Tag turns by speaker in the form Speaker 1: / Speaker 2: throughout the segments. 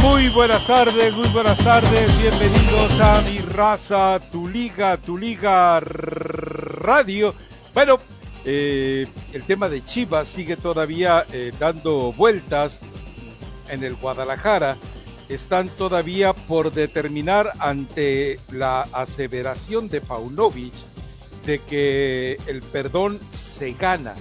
Speaker 1: Muy buenas tardes, muy buenas tardes. Bienvenidos a mi raza, tu liga, tu liga radio. Bueno, eh, el tema de Chivas sigue todavía eh, dando vueltas en el Guadalajara. Están todavía por determinar ante la aseveración de Paunovic de que el perdón se gana,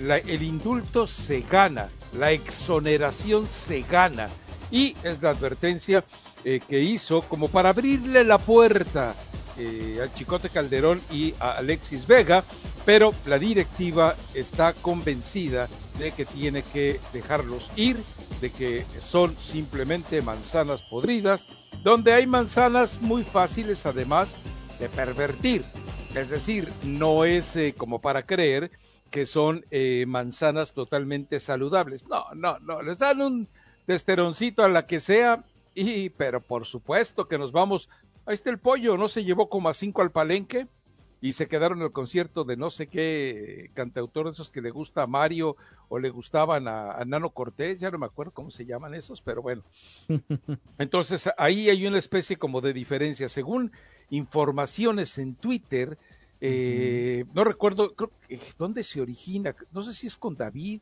Speaker 1: el indulto se gana la exoneración se gana. Y es la advertencia eh, que hizo como para abrirle la puerta eh, al Chicote Calderón y a Alexis Vega, pero la directiva está convencida de que tiene que dejarlos ir, de que son simplemente manzanas podridas, donde hay manzanas muy fáciles además de pervertir. Es decir, no es eh, como para creer que son eh, manzanas totalmente saludables. No, no, no, les dan un testeroncito a la que sea, y, pero por supuesto que nos vamos. Ahí está el pollo, ¿no? Se llevó como a cinco al palenque y se quedaron en el concierto de no sé qué cantautor de esos que le gusta a Mario o le gustaban a, a, Nano Cortés, ya no me acuerdo cómo se llaman esos, pero bueno. Entonces ahí hay una especie como de diferencia. Según informaciones en Twitter, eh, no recuerdo creo, dónde se origina, no sé si es con David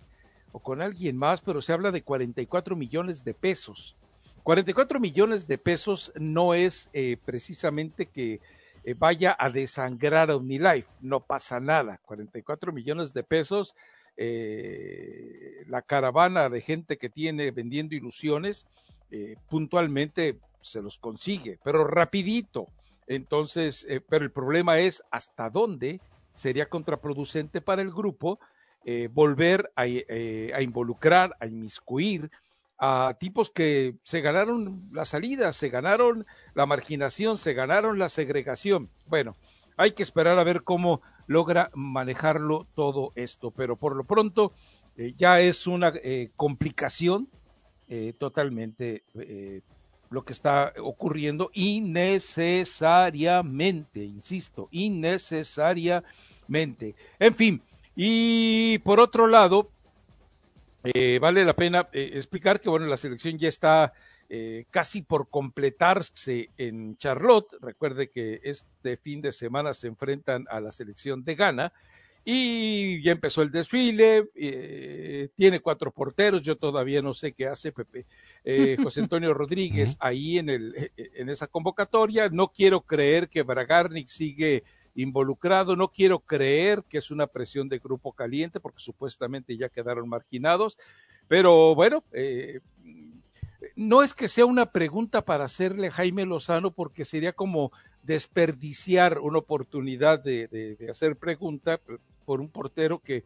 Speaker 1: o con alguien más, pero se habla de 44 millones de pesos. 44 millones de pesos no es eh, precisamente que eh, vaya a desangrar a Unilife, no pasa nada. 44 millones de pesos, eh, la caravana de gente que tiene vendiendo ilusiones, puntualmente se los consigue, pero rapidito. Entonces, pero el problema es hasta dónde sería contraproducente para el grupo eh, volver a, eh, a, involucrar, a inmiscuir a tipos que se ganaron la salida, se ganaron la marginación, se ganaron la segregación. Bueno, hay que esperar a ver cómo logra manejarlo todo esto, pero por lo pronto eh, ya es una complicación totalmente lo que está ocurriendo innecesariamente, insisto, innecesariamente. En fin, y por otro lado, eh, vale la pena eh, explicar que, bueno, la selección ya está eh, casi por completarse en Charlotte. Recuerde que este fin de semana se enfrentan a la selección de Ghana y ya empezó el desfile, eh, tiene cuatro porteros, yo todavía no sé qué hace Pepe, eh, José Antonio Rodríguez ahí en, el, eh, en esa convocatoria, no quiero creer que Bragarnik sigue involucrado, no quiero creer que es una presión de grupo caliente porque supuestamente ya quedaron marginados, pero bueno, eh, no es que sea una pregunta para hacerle a Jaime Lozano porque sería como desperdiciar una oportunidad de, de, de hacer pregunta por un portero que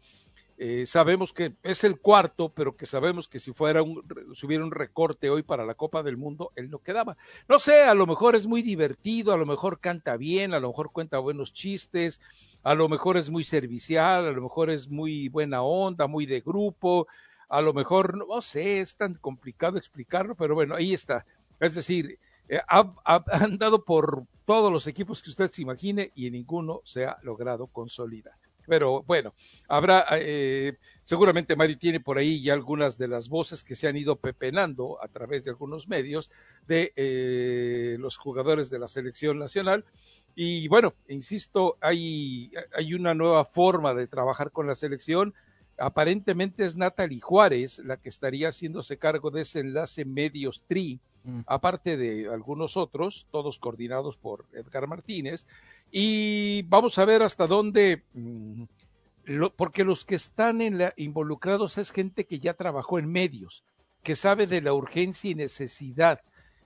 Speaker 1: eh, sabemos que es el cuarto, pero que sabemos que si fuera un, si hubiera un recorte hoy para la Copa del Mundo, él no quedaba. No sé, a lo mejor es muy divertido, a lo mejor canta bien, a lo mejor cuenta buenos chistes, a lo mejor es muy servicial, a lo mejor es muy buena onda, muy de grupo, a lo mejor, no sé, es tan complicado explicarlo, pero bueno, ahí está. Es decir, eh, ha, ha, andado por todos los equipos que usted se imagine y ninguno se ha logrado consolidar. Pero bueno, habrá, eh, seguramente Mario tiene por ahí ya algunas de las voces que se han ido pepenando a través de algunos medios de eh, los jugadores de la selección nacional. Y bueno, insisto, hay, hay una nueva forma de trabajar con la selección. Aparentemente es Natalie Juárez la que estaría haciéndose cargo de ese enlace medios tri, mm. aparte de algunos otros, todos coordinados por Edgar Martínez. Y vamos a ver hasta dónde, mm, porque los que están en la, involucrados es gente que ya trabajó en medios, que sabe de la urgencia y necesidad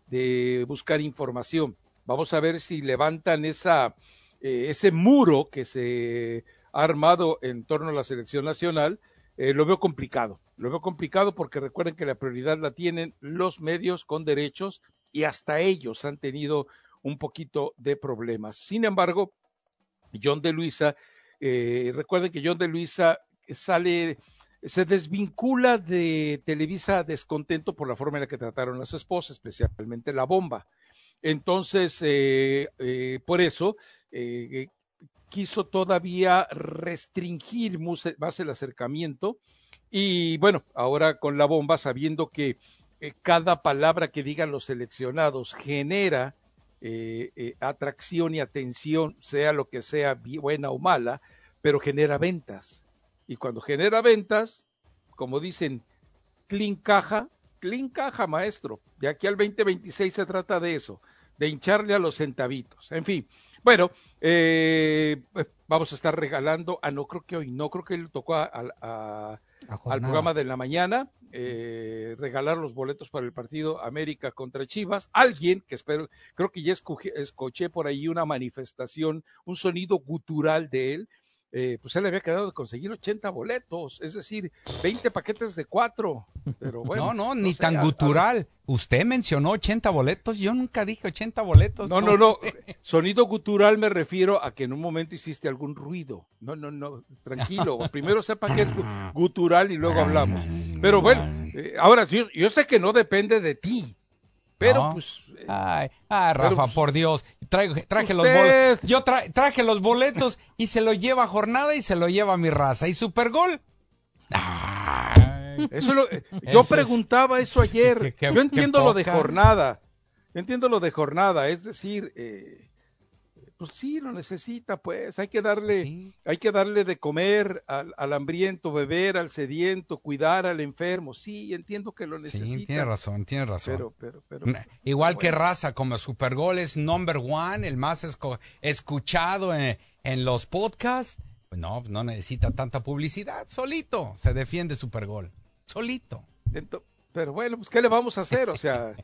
Speaker 1: de buscar información. Vamos a ver si levantan esa, eh, ese muro que se armado en torno a la selección nacional. Eh, lo veo complicado, lo veo complicado porque recuerden que la prioridad la tienen los medios con derechos y hasta ellos han tenido un poquito de problemas. Sin embargo, John de Luisa, eh, recuerden que John de Luisa sale, se desvincula de Televisa descontento por la forma en la que trataron a su esposa, especialmente la bomba. Entonces, eh, por eso, quiso todavía restringir más el acercamiento y bueno, ahora con la bomba, sabiendo que cada palabra que digan los seleccionados genera eh, eh, atracción y atención, sea lo que sea, buena o mala, pero genera ventas. Y cuando genera ventas, como dicen, clean caja, clean caja, maestro. De aquí al 2026 se trata de eso, de hincharle a los centavitos. En fin, bueno, eh, pues, vamos a estar regalando, ah, no creo que hoy, no creo que él tocó al programa de la mañana, eh, regalar los boletos para el partido América contra Chivas. Alguien, que espero, creo que ya escuché por ahí una manifestación, un sonido gutural de él, eh, pues él le había quedado de conseguir 80 boletos, es decir, 20 paquetes de cuatro. Pero bueno,
Speaker 2: no, no, ni tan gutural. Usted mencionó 80 boletos, yo nunca dije 80 boletos.
Speaker 1: No, no, no, Sonido gutural me refiero a que en un momento hiciste algún ruido. No, no, no, tranquilo. Primero sepa que es gutural y luego hablamos. Pero bueno, eh, ahora yo, yo sé que no depende de ti. Pero pues.
Speaker 2: Eh, ay, Rafa, pues, por Dios. Traje los boletos. Yo traje los boletos y se lo lleva jornada y se lo lleva mi raza. ¿Y Supergol?
Speaker 1: Eso lo, yo preguntaba eso ayer. yo entiendo lo de jornada. Yo entiendo lo de jornada. Es decir, eh, pues sí, lo necesita, pues. Hay que darle, hay que darle de comer al, hambriento, beber al sediento, cuidar al enfermo. Sí, entiendo que lo necesita. Sí,
Speaker 2: tiene razón, tiene razón. Pero, pero, Igual que raza, como Supergol es number one, el más escuchado en, los podcasts. Pues no, no necesita tanta publicidad. Solito se defiende Supergol. Solito.
Speaker 1: Pero bueno, pues ¿qué le vamos a hacer? O sea,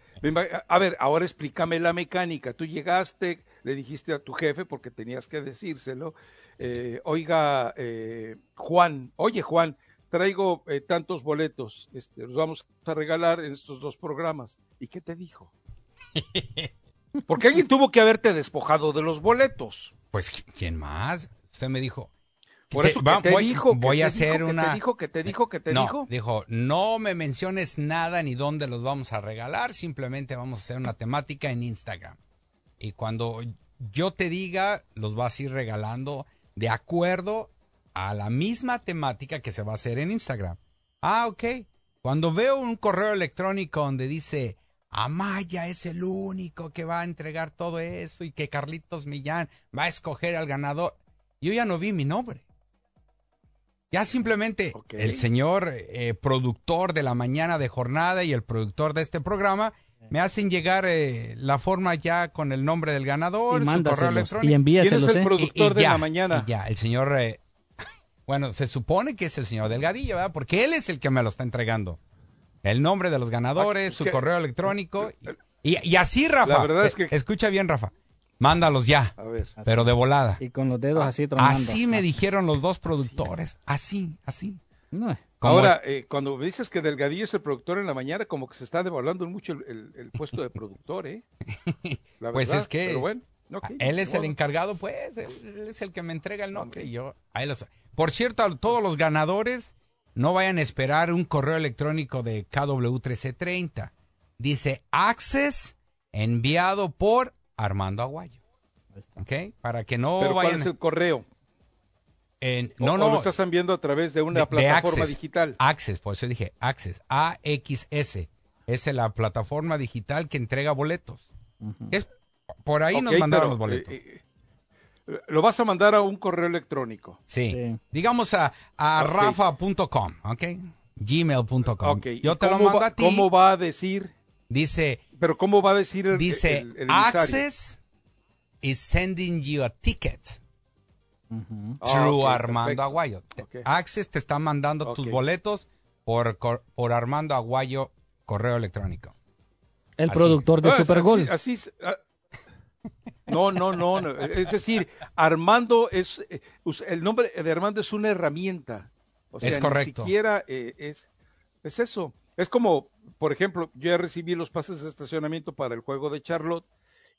Speaker 1: a ver, ahora explícame la mecánica. Tú llegaste, le dijiste a tu jefe, porque tenías que decírselo, eh, oiga, eh, Juan, oye Juan, traigo eh, tantos boletos, este, los vamos a regalar en estos dos programas. ¿Y qué te dijo? Porque alguien tuvo que haberte despojado de los boletos.
Speaker 2: Pues, ¿quién más? Usted me dijo,
Speaker 1: por eso te voy, dijo,
Speaker 2: voy a hacer una.
Speaker 1: Que te dijo, que te dijo, que te
Speaker 2: no,
Speaker 1: dijo.
Speaker 2: Dijo, no me menciones nada ni dónde los vamos a regalar, simplemente vamos a hacer una temática en Instagram. Y cuando yo te diga, los vas a ir regalando de acuerdo a la misma temática que se va a hacer en Instagram. Ah, ok. Cuando veo un correo electrónico donde dice, Amaya es el único que va a entregar todo esto y que Carlitos Millán va a escoger al ganador, yo ya no vi mi nombre. Ya simplemente el señor eh, productor de la mañana de jornada y el productor de este programa me hacen llegar eh, la forma ya con el nombre del ganador, y su correo electrónico.
Speaker 3: Y envíaselos,
Speaker 1: ¿Quién es el productor de la mañana?
Speaker 2: ya, el señor, eh, bueno, se supone que es el señor Delgadillo, ¿verdad? Porque él es el que me lo está entregando. El nombre de los ganadores, ah, su correo electrónico. Y, y, así, Rafa. La verdad es que... Escucha bien, Rafa. Mándalos ya. A ver. Pero de volada.
Speaker 3: Y con los dedos así tronando.
Speaker 2: Así me dijeron los dos productores. Así, así.
Speaker 1: Ahora, eh, cuando me dices que Delgadillo es el productor en la mañana, como que se está devaluando mucho el, puesto de productor, ¿eh?
Speaker 2: pues es que bueno, él es el encargado, pues, él, es el que me entrega el nombre y yo, ahí los... Por cierto, a todos los ganadores, no vayan a esperar un correo electrónico de KW1330. Dice Access enviado por Armando Aguayo. ¿Ok? Para que no
Speaker 1: ¿Pero ¿Cuál es el correo?
Speaker 2: En-
Speaker 1: O-
Speaker 2: no,
Speaker 1: o
Speaker 2: no.
Speaker 1: lo estás enviando a través de una
Speaker 2: de- de
Speaker 1: plataforma
Speaker 2: Access.
Speaker 1: digital.
Speaker 2: Access, por eso dije Access. AXS. Esa es la plataforma digital que entrega boletos. Es, por ahí nos mandaron
Speaker 1: pero,
Speaker 2: los boletos.
Speaker 1: eh, eh, lo vas a mandar a un correo electrónico.
Speaker 2: sí.
Speaker 3: sí.
Speaker 2: Digamos a, a
Speaker 1: Ok.
Speaker 2: rafa.com, ¿ok? Gmail.com.
Speaker 1: Ok.
Speaker 2: Yo
Speaker 1: ¿y
Speaker 2: te lo
Speaker 1: cómo
Speaker 2: mando
Speaker 1: va-
Speaker 2: a ti.
Speaker 1: ¿Cómo va a decir?
Speaker 2: Dice,
Speaker 1: Pero ¿cómo va a decir el,
Speaker 2: dice,
Speaker 1: el- el emisario?
Speaker 2: Access is sending you a ticket
Speaker 1: Ah, ok,
Speaker 2: Armando
Speaker 1: perfecto.
Speaker 2: Aguayo. Access te está mandando tus boletos por, por Armando Aguayo correo electrónico.
Speaker 3: El
Speaker 2: Así.
Speaker 3: productor de
Speaker 1: Ah,
Speaker 3: Super
Speaker 1: así-
Speaker 3: Gol.
Speaker 1: así es, ah. no, no, no, no. Es decir, Armando es eh, el nombre de Armando es una herramienta. O sea,
Speaker 2: Es correcto.
Speaker 1: Ni siquiera eh, es, es eso. Es como, por ejemplo, yo ya recibí los pases de estacionamiento para el juego de Charlotte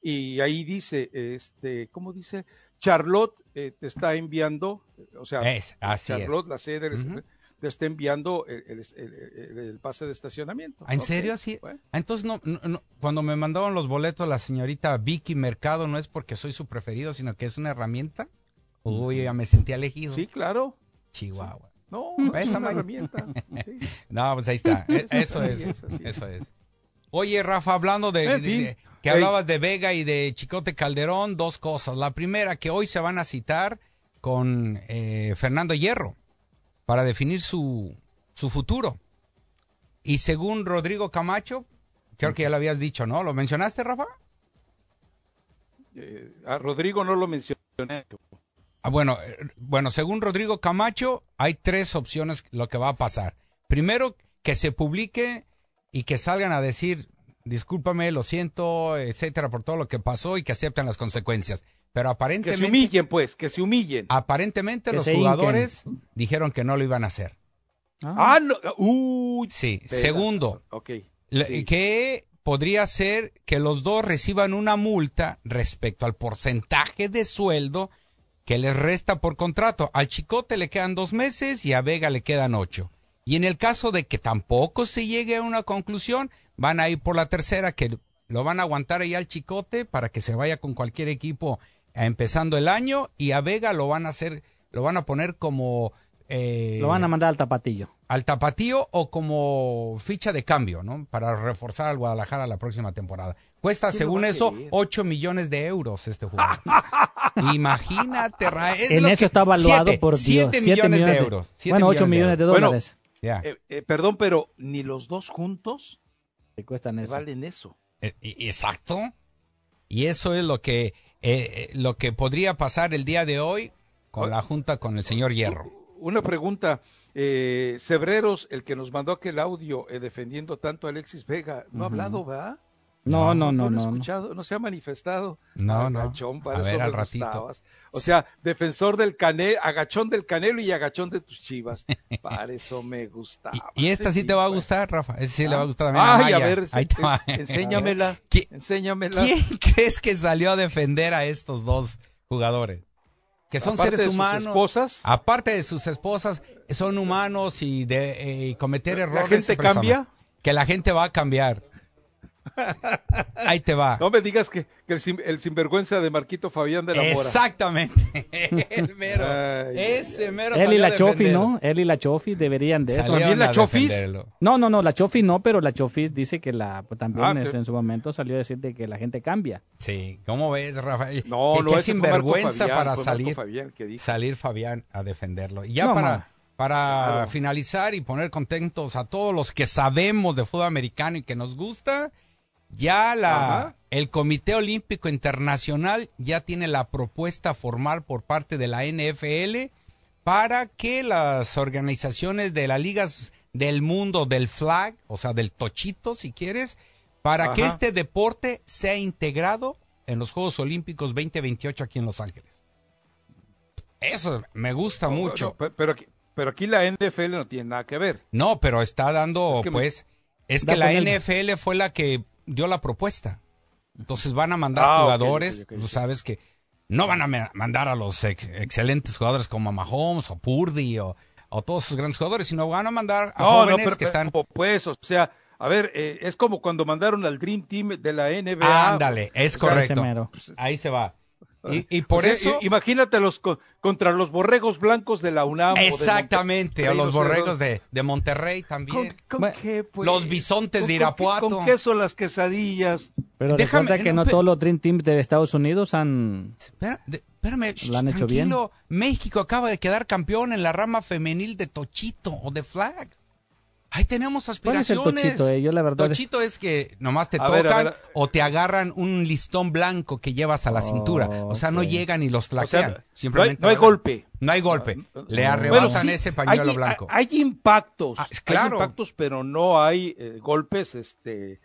Speaker 1: y ahí dice, este, ¿cómo dice? Charlotte eh, te está enviando, o sea,
Speaker 2: Es, así es.
Speaker 1: Charlotte, la sede, te está enviando el, el- el- el- el pase de estacionamiento.
Speaker 2: ¿En
Speaker 1: Ok,
Speaker 2: serio? Sí.
Speaker 1: bueno.
Speaker 2: Entonces, no, cuando me mandaron los boletos la señorita Vicky Mercado, no es porque soy su preferido, sino que es una herramienta. Uy, ya me sentí elegido.
Speaker 1: Sí, claro.
Speaker 2: Chihuahua.
Speaker 1: No,
Speaker 2: ¿Ves,
Speaker 1: es una herramienta. Sí.
Speaker 2: No, pues ahí está. E- Eso es.
Speaker 1: es, así es.
Speaker 2: Eso es. Oye, Rafa, hablando de,
Speaker 1: En
Speaker 2: de-
Speaker 1: fin.
Speaker 2: de- que hablabas de Vega y de Chicote Calderón, dos cosas. La primera, que hoy se van a citar con eh, Fernando Hierro para definir su, su futuro. Y según Rodrigo Camacho, creo que ya lo habías dicho, ¿no? ¿Lo mencionaste, Rafa?
Speaker 1: Eh, a Rodrigo no lo mencioné.
Speaker 2: Ah, bueno, eh, bueno, según Rodrigo Camacho, hay tres opciones lo que va a pasar. Primero, que se publique y que salgan a decir, discúlpame, lo siento, etcétera, por todo lo que pasó y que acepten las consecuencias. Pero
Speaker 1: Que se
Speaker 2: aparentemente,
Speaker 1: humillen, pues, que se humillen.
Speaker 2: aparentemente
Speaker 3: Que
Speaker 2: los jugadores dijeron que no lo iban a hacer.
Speaker 3: Ah,
Speaker 1: Ah, no. Uy.
Speaker 2: Sí.
Speaker 1: pedazo.
Speaker 2: Segundo,
Speaker 1: Ok.
Speaker 2: le-
Speaker 1: sí.
Speaker 2: que podría ser que los dos reciban una multa respecto al porcentaje de sueldo que les resta por contrato. Al Chicote le quedan dos meses y a Vega le quedan ocho. Y en el caso de que tampoco se llegue a una conclusión, van a ir por la tercera, que lo van a aguantar ahí al Chicote para que se vaya con cualquier equipo eh, empezando el año y a Vega lo van a hacer, lo van a poner como eh,
Speaker 3: Lo van a mandar al tapatillo.
Speaker 2: al tapatío o como ficha de cambio, ¿no? Para reforzar al Guadalajara la próxima temporada. Cuesta,
Speaker 1: ¿Quién lo
Speaker 2: según eso,
Speaker 1: querer?
Speaker 2: 8 millones de euros este jugador. Imagínate, Ra, es
Speaker 3: En eso
Speaker 2: que-
Speaker 3: está evaluado
Speaker 2: siete-
Speaker 3: por Dios.
Speaker 2: millones, de euros.
Speaker 3: Bueno, 8 millones de
Speaker 1: Bueno, Eh, eh, perdón, pero ni los dos juntos
Speaker 3: cuestan eso.
Speaker 1: valen eso.
Speaker 2: Eh, Exacto. Y eso es lo que, eh, eh, lo que podría pasar el día de hoy con la junta con el señor Hierro.
Speaker 1: Una pregunta. Eh, Cebreros, el que nos mandó aquel audio eh, defendiendo tanto a Alexis Vega, no ha hablado, ¿va?
Speaker 3: No, no,
Speaker 1: No,
Speaker 3: no, no. no.
Speaker 1: escuchado, no se ha manifestado.
Speaker 2: No, no.
Speaker 1: Agachón, para
Speaker 2: A
Speaker 1: eso
Speaker 2: ver, al ratito.
Speaker 1: gustabas. O sea, defensor del canelo, agachón del canelo y agachón de tus chivas. Para eso me gustaba.
Speaker 2: Y, y esta sí te va a gustar, Rafa. Esa sí le va a gustar también
Speaker 1: Ay,
Speaker 2: a
Speaker 1: a ver,
Speaker 2: Ahí te va.
Speaker 1: enséñamela.
Speaker 2: ¿Qui-
Speaker 1: Enséñamela.
Speaker 2: ¿Quién crees que salió a defender a estos dos jugadores? Que son
Speaker 1: Aparte
Speaker 2: seres
Speaker 1: de sus
Speaker 2: humanos.
Speaker 1: esposas.
Speaker 2: Aparte de sus esposas, son humanos y de eh, cometer errores.
Speaker 1: ¿La gente cambia?
Speaker 2: Que la gente va a cambiar. Ahí te va.
Speaker 1: No me digas que, que el, sin- el sinvergüenza de Marquito Fabián de la Mora.
Speaker 2: Exactamente. El mero.
Speaker 1: Ay,
Speaker 2: ese mero
Speaker 3: Él y la Chofi. ¿no? Él y la Chofi deberían de eso.
Speaker 1: ¿También la Chofis?
Speaker 3: No, no, no, la Chofi no, pero la Chofi dice que la pues, también
Speaker 1: Ah,
Speaker 3: en su momento salió a decir de que la gente cambia.
Speaker 2: Sí, ¿cómo ves, Rafael?
Speaker 1: No,
Speaker 2: Que-
Speaker 1: no, Marco
Speaker 2: sinvergüenza
Speaker 1: Fabián,
Speaker 2: para salir.
Speaker 1: Fabián
Speaker 2: salir Fabián a defenderlo. Y ya
Speaker 3: No,
Speaker 2: para,
Speaker 3: ma.
Speaker 2: para
Speaker 1: Claro.
Speaker 2: finalizar y poner contentos a todos los que sabemos de fútbol americano y que nos gusta, ya la,
Speaker 1: Ajá.
Speaker 2: el Comité Olímpico Internacional ya tiene la propuesta formal por parte de la NFL para que las organizaciones de las ligas del mundo del flag, o sea, del tochito, si quieres, para que este deporte sea integrado en los Juegos Olímpicos 2028 aquí en Los Ángeles. Eso me gusta
Speaker 1: No,
Speaker 2: mucho.
Speaker 1: no, pero, aquí, pero aquí la NFL no tiene nada que ver.
Speaker 2: No, pero está dando,
Speaker 1: Es que me-
Speaker 2: pues, es que la. NFL fue la que dio la propuesta. Entonces van a mandar
Speaker 1: Ah,
Speaker 2: jugadores, tú sabes que no van a mandar a los ex- excelentes jugadores como Mahomes o Purdy o, o todos esos grandes jugadores, sino van a mandar a
Speaker 1: No, no,
Speaker 2: jóvenes
Speaker 1: pero,
Speaker 2: que están...
Speaker 1: pues, o sea, a ver, eh, es como cuando mandaron al Dream Team de la NBA.
Speaker 2: Ándale, es correcto. Ahí se va. Y, y por
Speaker 1: O sea,
Speaker 2: eso...
Speaker 1: imagínate los co- contra los borregos blancos de la UNAM.
Speaker 2: Exactamente, o los borregos de, de Monterrey
Speaker 1: ¿Con,
Speaker 2: también.
Speaker 1: con qué, pues?
Speaker 2: los bisontes de
Speaker 1: ¿Con- con qué-
Speaker 2: Irapuato.
Speaker 1: ¿Con queso las quesadillas?
Speaker 3: Pero
Speaker 2: Déjame-
Speaker 3: recuerda que
Speaker 2: no,
Speaker 3: todos los Dream Teams de Estados Unidos han...
Speaker 2: Espera- de- espérame,
Speaker 3: han hecho bien.
Speaker 2: México acaba de quedar campeón en la rama femenil de Tochito o de Flag. Ahí tenemos
Speaker 3: ¿Cuál es el
Speaker 2: aspiraciones.
Speaker 3: tochito? eh? Yo la verdad...
Speaker 2: Tochito es que nomás te
Speaker 1: A
Speaker 2: tocan
Speaker 1: ver, a ver.
Speaker 2: o te agarran un listón blanco que llevas a la cintura. O sea, no llegan y los
Speaker 1: O no hay,
Speaker 2: Simplemente
Speaker 1: no hay golpe.
Speaker 2: No hay golpe. Le
Speaker 3: Ah,
Speaker 2: arrebatan
Speaker 1: Bueno, sí,
Speaker 2: ese pañuelo
Speaker 1: hay,
Speaker 2: blanco.
Speaker 1: Hay, impactos.
Speaker 2: Ah, claro.
Speaker 1: Hay impactos, pero no hay eh, golpes, este...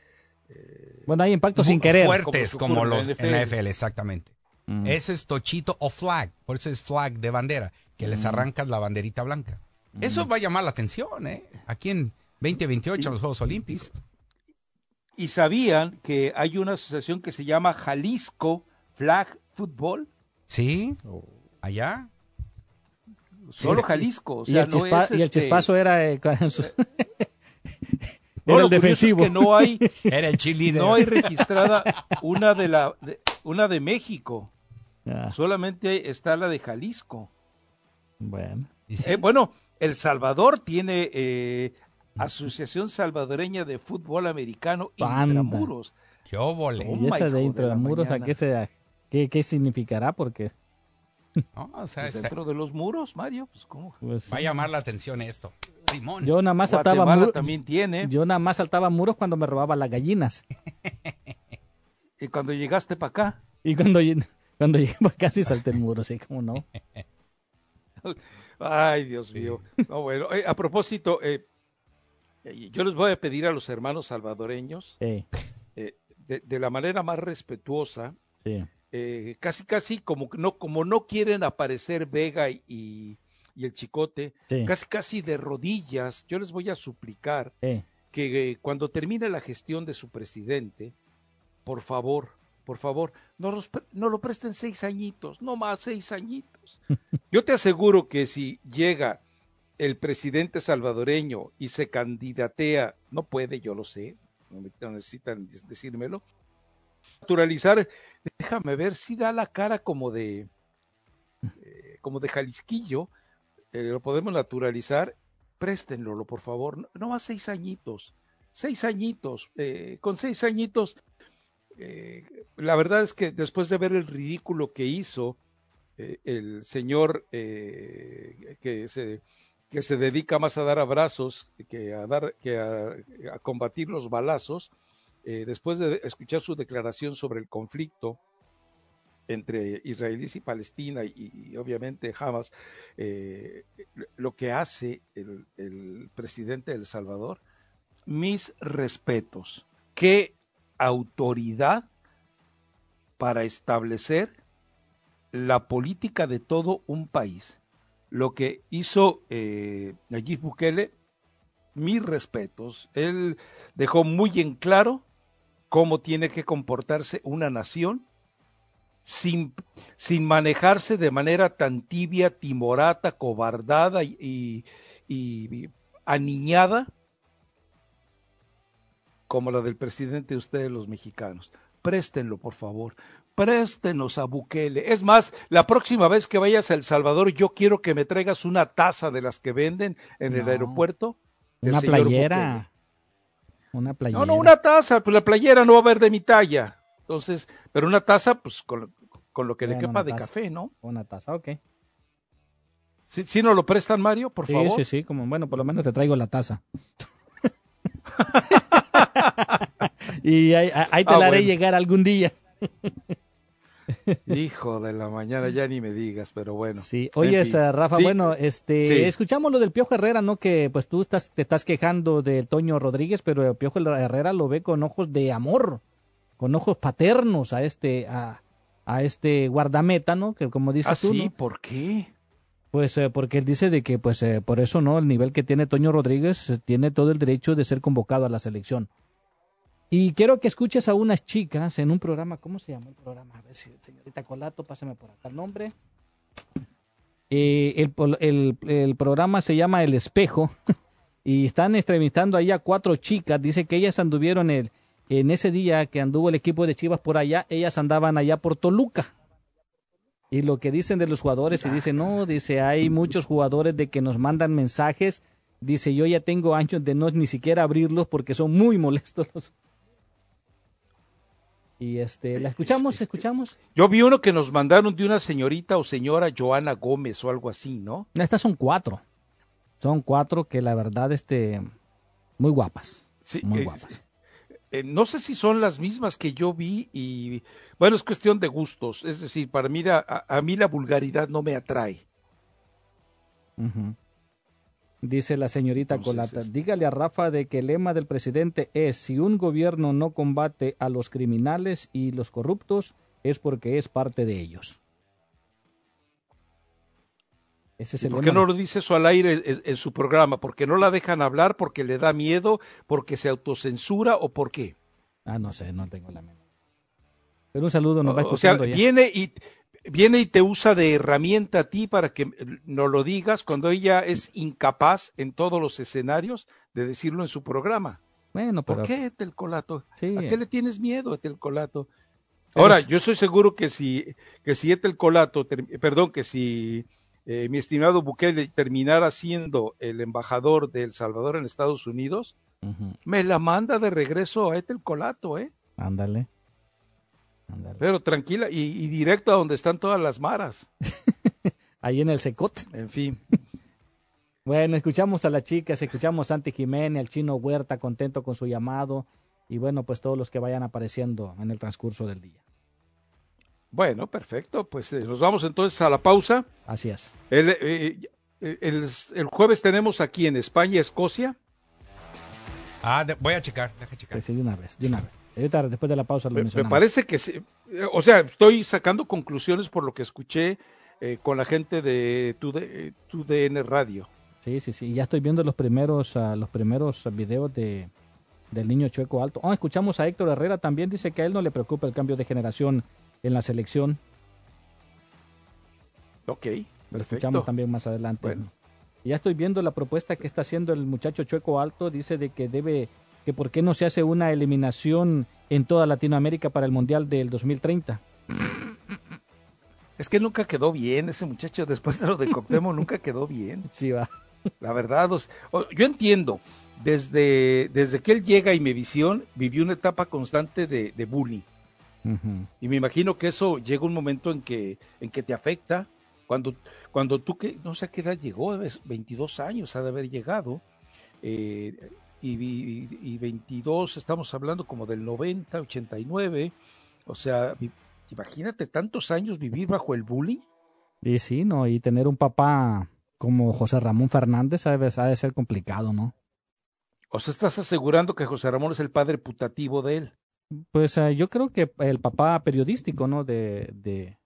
Speaker 3: Bueno, hay impacto sin querer.
Speaker 2: Fuertes
Speaker 1: Como
Speaker 2: los
Speaker 1: en la
Speaker 2: en la
Speaker 1: NFL.
Speaker 2: NFL, exactamente.
Speaker 3: Mm.
Speaker 2: Ese es tochito o flag. Por eso es flag de bandera. Que
Speaker 1: Mm.
Speaker 2: les arrancas la banderita blanca. Eso va a llamar la atención, ¿eh? Aquí en 2028, los Juegos Olímpicos.
Speaker 1: Y sabían que hay una asociación que se llama Jalisco Flag Football.
Speaker 2: ¿Sí?
Speaker 3: Oh.
Speaker 2: Allá.
Speaker 1: Solo Jalisco. O
Speaker 3: y, el
Speaker 1: no
Speaker 3: chispa-
Speaker 1: es,
Speaker 3: y el
Speaker 1: este,
Speaker 3: chispazo era... eh, con sus-
Speaker 1: no,
Speaker 3: era
Speaker 1: lo
Speaker 3: el
Speaker 1: es
Speaker 3: defensivo.
Speaker 1: que no hay,
Speaker 2: Era el chili
Speaker 1: no hay registrada una de la de- una de México.
Speaker 3: Ah,
Speaker 1: Solamente está la de Jalisco.
Speaker 3: bueno.
Speaker 1: Eh, bueno, El Salvador tiene eh, Asociación Salvadoreña de Fútbol Americano
Speaker 3: Anda.
Speaker 1: Intramuros.
Speaker 2: ¡Qué óvole!
Speaker 1: Oh,
Speaker 3: ¿Y esa de dentro de muros a qué, se, qué, qué significará? Porque
Speaker 2: No, o sea,
Speaker 1: Pues dentro de los muros, Mario. Pues, ¿cómo?
Speaker 3: pues,
Speaker 2: va a llamar la atención esto. Simón.
Speaker 3: yo nada más saltaba
Speaker 1: Guatemala
Speaker 3: muros.
Speaker 1: también tiene.
Speaker 3: Yo nada más saltaba muros cuando me robaba las gallinas.
Speaker 1: Y cuando llegaste para acá,
Speaker 3: Y cuando, cuando llegué para casi salté el muro, sí, como no.
Speaker 1: Ay, Dios mío. No, bueno, eh, a propósito, eh, eh, yo les voy a pedir a los hermanos salvadoreños,
Speaker 3: Sí,
Speaker 1: eh, de, de la manera más respetuosa,
Speaker 3: sí.
Speaker 1: casi casi como que no, como no quieren aparecer Vega y, el Chicote, casi casi de rodillas, yo les voy a suplicar que cuando termine la gestión de su presidente, por favor, por favor, no, lo presten seis añitos, no más seis añitos. Yo te aseguro que si llega el presidente salvadoreño y se candidatea, no puede, yo lo sé, no, necesitan decírmelo, naturalizar, déjame ver si da la cara como de, eh, como de Jalisquillo, eh, lo podemos naturalizar, préstenlo, por favor, no, no más seis añitos, seis añitos, eh, con seis añitos, eh, la verdad es que después de ver el ridículo que hizo eh, el señor eh, que se que se dedica más a dar abrazos que a dar que a, combatir los balazos, después de escuchar su declaración sobre el conflicto entre israelíes y Palestina y, obviamente Hamas, lo que hace el, el presidente de El Salvador, mis respetos. Qué autoridad para establecer la política de todo un país. Lo que hizo eh, Nayib Bukele, mis respetos. Él dejó muy en claro cómo tiene que comportarse una nación sin, sin manejarse de manera tan tibia, timorata, cobardada y, y, y aniñada como la del presidente de ustedes los mexicanos. Préstenlo, por favor. Préstenos a Bukele. Es más, la próxima vez que vayas a El Salvador, yo quiero que me traigas una taza de las que venden en el aeropuerto.
Speaker 3: Una playera. Una playera.
Speaker 1: No, no, una taza, pues la playera no va a haber de mi talla. Entonces, pero una taza, pues con, con lo que le quepa de
Speaker 3: taza.
Speaker 1: café, ¿no?
Speaker 3: Una taza, ok.
Speaker 1: ¿Sí, sí nos lo prestan, Mario, por
Speaker 3: Sí,
Speaker 1: favor?
Speaker 3: sí, sí, como bueno, por lo menos te traigo la taza. y ahí, ahí te
Speaker 1: Ah,
Speaker 3: la haré
Speaker 1: bueno.
Speaker 3: llegar algún día.
Speaker 1: Hijo de la mañana, ya ni me digas, pero bueno.
Speaker 3: Sí,
Speaker 1: En
Speaker 3: oye,
Speaker 1: fin.
Speaker 3: Rafa,
Speaker 1: Sí,
Speaker 3: bueno, este,
Speaker 1: Sí.
Speaker 3: escuchamos lo del Piojo Herrera, ¿no? Que pues tú estás, te estás quejando de Toño Rodríguez, pero el Piojo Herrera lo ve con ojos de amor, con ojos paternos a este, a, a este guardameta, ¿no? Que como dices
Speaker 1: ¿Ah,
Speaker 3: tú,
Speaker 1: sí?
Speaker 3: ¿no?
Speaker 1: ¿Por qué?
Speaker 3: Pues eh, porque él dice de que pues eh, por eso, ¿no? El nivel que tiene Toño Rodríguez eh, tiene todo el derecho de ser convocado a la selección. Y quiero que escuches a unas chicas en un programa, ¿cómo se llama el programa? A ver si, señorita Colato, pásame por acá el nombre. Eh, el, el- programa se llama El Espejo y están entrevistando ahí a cuatro chicas. Dice que ellas anduvieron el, en ese día que anduvo el equipo de Chivas por allá, ellas andaban allá por Toluca. Y lo que dicen de los jugadores, y dicen, no, dice, hay muchos jugadores de que nos mandan mensajes. Dice, yo ya tengo años de no ni siquiera abrirlos porque son muy molestos los, y este, ¿la escuchamos? ¿Escuchamos?
Speaker 1: Yo vi uno que nos mandaron de una señorita o señora Joana Gómez o algo así, ¿no?
Speaker 3: Estas son cuatro. Son cuatro que la verdad, este, muy guapas. Sí, muy
Speaker 1: eh, guapas. Eh, no sé si son las mismas que yo vi y, bueno, es cuestión de gustos. Es decir, para mí, a, mí la vulgaridad no me atrae.
Speaker 3: Dice la señorita Colata, dígale a Rafa de que el lema del presidente es, si un gobierno no combate a los criminales y los corruptos, es porque es parte de ellos.
Speaker 1: Ese es el ¿Por qué no lo dice eso al aire en, su programa? ¿Porque no la dejan hablar? ¿Porque le da miedo? ¿Porque se autocensura? ¿O por qué?
Speaker 3: Ah, no sé, no tengo la menor. Pero un saludo, nos va escuchando
Speaker 1: o sea, Viene y, viene y te usa de herramienta a ti para que no lo digas cuando ella es incapaz en todos los escenarios de decirlo en su programa.
Speaker 3: Bueno,
Speaker 1: pero... ¿Por qué, Etelcolato? Sí. ¿A qué le tienes miedo, Etelcolato? Ahora, yo estoy seguro que si, que si Etelcolato, perdón, que si eh, mi estimado Bukele terminara siendo el embajador de El Salvador en Estados Unidos, me la manda de regreso a Etelcolato, ¿eh?
Speaker 3: Ándale.
Speaker 1: Pero tranquila y, directo a donde están todas las maras.
Speaker 3: Ahí en el secot.
Speaker 1: En fin.
Speaker 3: bueno, escuchamos a las chicas, escuchamos a Santi Jiménez, al chino Huerta, contento con su llamado. Y bueno, pues todos los que vayan apareciendo en el transcurso del día.
Speaker 1: Bueno, perfecto. Pues eh, nos vamos entonces a la pausa.
Speaker 3: Así es.
Speaker 1: El, eh, eh, el, jueves tenemos aquí en España, Escocia.
Speaker 2: Ah, voy a checar, deja checar.
Speaker 3: sí, de una vez, de una vez después de la pausa lo
Speaker 1: me, me parece que sí. O sea, estoy sacando conclusiones por lo que escuché eh, con la gente de tu, DN Radio.
Speaker 3: Sí, sí, sí. Ya estoy viendo los primeros, uh, los primeros videos de, del niño chueco alto. Oh, escuchamos a Héctor Herrera también. Dice que a él no le preocupa el cambio de generación en la selección.
Speaker 1: Ok, perfecto. Lo
Speaker 3: escuchamos también más adelante. Bueno. Ya estoy viendo la propuesta que está haciendo el muchacho chueco alto. Dice de que debe que por qué no se hace una eliminación en toda Latinoamérica para el Mundial del 2030.
Speaker 1: Es que nunca quedó bien ese muchacho, después de lo de Coctemo nunca quedó bien.
Speaker 3: Sí, va.
Speaker 1: La verdad, yo entiendo, desde, desde que él llega a Imevisión, vivió una etapa constante de, de bullying. Y me imagino que eso llega un momento en que, en que te afecta. Cuando, cuando tú, que no sé a qué edad llegó, 22 años ha de haber llegado, eh, y, 22, estamos hablando como del 90, 89, o sea, imagínate tantos años vivir bajo el bullying.
Speaker 3: Y sí, ¿no? Y tener un papá como José Ramón Fernández ha de, ser complicado, ¿no?
Speaker 1: O sea, estás asegurando que José Ramón es el padre putativo de él.
Speaker 3: Pues eh, yo creo que el papá periodístico, ¿no? De, de,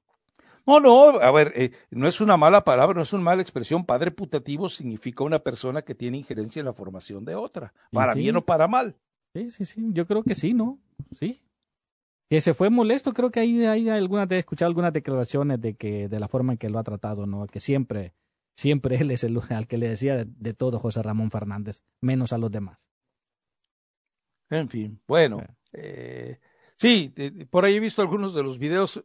Speaker 1: no, no, a ver, eh, no es una mala palabra, no es una mala expresión. Padre putativo significa una persona que tiene injerencia en la formación de otra, para bien o para mal.
Speaker 3: Sí, sí, sí, yo creo que sí, ¿no? Sí. Que se fue molesto, creo que ahí hay algunas, he escuchado algunas declaraciones de que, de la forma en que lo ha tratado, ¿no? Que siempre, siempre él es el al que le decía de, todo José Ramón Fernández, menos a los demás.
Speaker 1: En fin, bueno, eh, sí, por ahí he visto algunos de los videos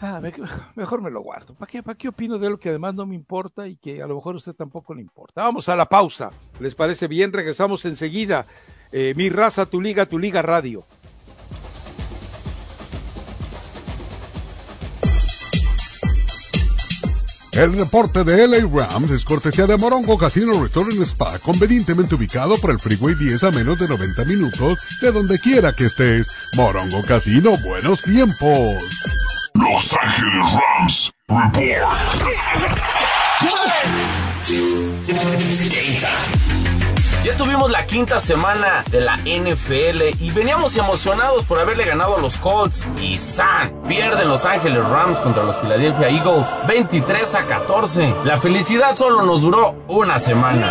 Speaker 1: Ah, mejor me lo guardo. ¿Para qué, ¿Para qué opino de algo que además no me importa y que a lo mejor a usted tampoco le importa? Vamos a la pausa. ¿Les parece bien? Regresamos enseguida. Eh, mi raza, tu liga, tu liga radio.
Speaker 4: El reporte de LA Rams es cortesía de Morongo Casino Resort Spa, convenientemente ubicado por el Freeway 10 a menos de 90 minutos de donde quiera que estés. Morongo Casino, buenos tiempos. Los Ángeles Rams Report.
Speaker 5: Ya tuvimos la quinta semana de la NFL y veníamos emocionados por haberle ganado a los Colts. Y ¡san! Pierden Los Ángeles Rams contra los Philadelphia Eagles 23 a 14. La felicidad solo nos duró una semana.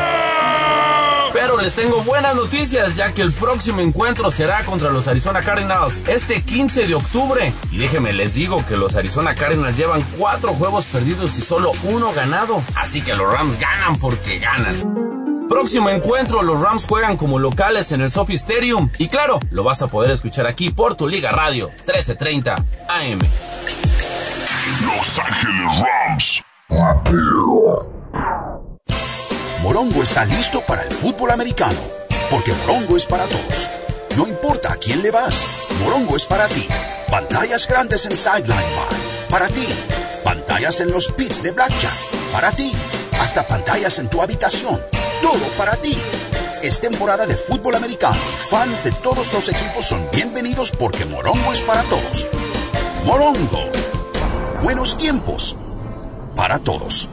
Speaker 5: Pero les tengo buenas noticias ya que el próximo encuentro será contra los Arizona Cardinals este 15 de octubre. Y déjenme les digo que los Arizona Cardinals llevan cuatro juegos perdidos y solo uno ganado. Así que los Rams ganan porque ganan. Próximo encuentro, los Rams juegan como locales en el Sophie Stadium. Y claro, lo vas a poder escuchar aquí por tu Liga Radio 1330 AM.
Speaker 6: Los Ángeles Rams.
Speaker 7: Morongo está listo para el fútbol americano, porque Morongo es para todos. No importa a quién le vas, Morongo es para ti. Pantallas grandes en Sideline Bar, para ti. Pantallas en los pits de Blackjack, para ti. Hasta pantallas en tu habitación, todo para ti. Es temporada de fútbol americano fans de todos los equipos son bienvenidos porque Morongo es para todos. Morongo. Buenos tiempos. Para todos.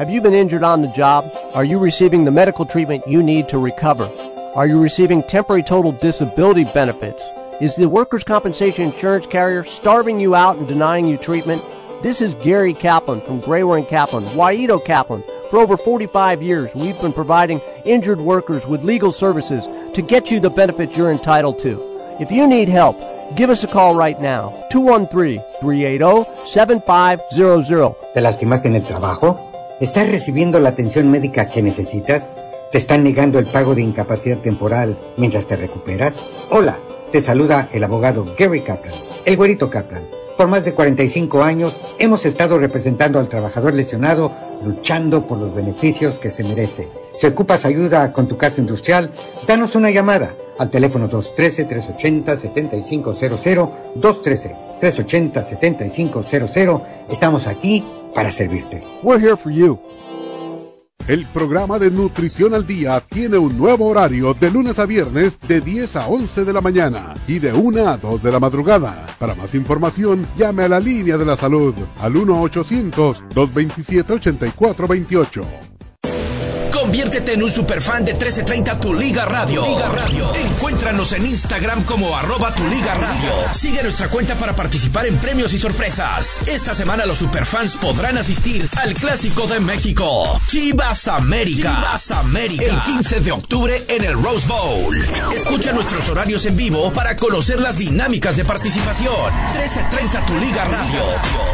Speaker 8: Have you been injured on the job? Are you receiving the medical treatment you need to recover? Are you receiving temporary total disability benefits? Is the workers' compensation insurance carrier starving you out and denying you treatment? This is Gary Kaplan from Grayware and Kaplan, Waido Kaplan. For over 45 years, we've been providing injured workers with legal services to get you the benefits you're entitled to. If you need help, give us a call right now. 213-380-7500.
Speaker 9: ¿Te lastimaste en el trabajo? ¿Estás recibiendo la atención médica que necesitas? ¿Te están negando el pago de incapacidad temporal mientras te recuperas? Hola, te saluda el abogado Gary Kaplan, el güerito Kaplan. Por más de 45 años hemos estado representando al trabajador lesionado luchando por los beneficios que se merece. Si ocupas ayuda con tu caso industrial, danos una llamada al teléfono 213-380-7500, 213-380-7500. Estamos aquí para servirte.
Speaker 8: We're here for you.
Speaker 4: El programa de Nutrición al Día tiene un nuevo horario de lunes a viernes de 10 a 11 de la mañana y de 1 a 2 de la madrugada. Para más información, llame a la línea de la salud al 1-800-227-8428.
Speaker 10: Conviértete en un superfan de 1330 Tu Liga Radio. Liga Radio. Encuéntranos en Instagram como arroba Tu Liga Radio. Sigue nuestra cuenta para participar en premios y sorpresas. Esta semana los superfans podrán asistir al Clásico de México. Chivas América. Chivas América. El 15 de octubre en el Rose Bowl. Escucha nuestros horarios en vivo para conocer las dinámicas de participación. 1330 Tu Liga Radio.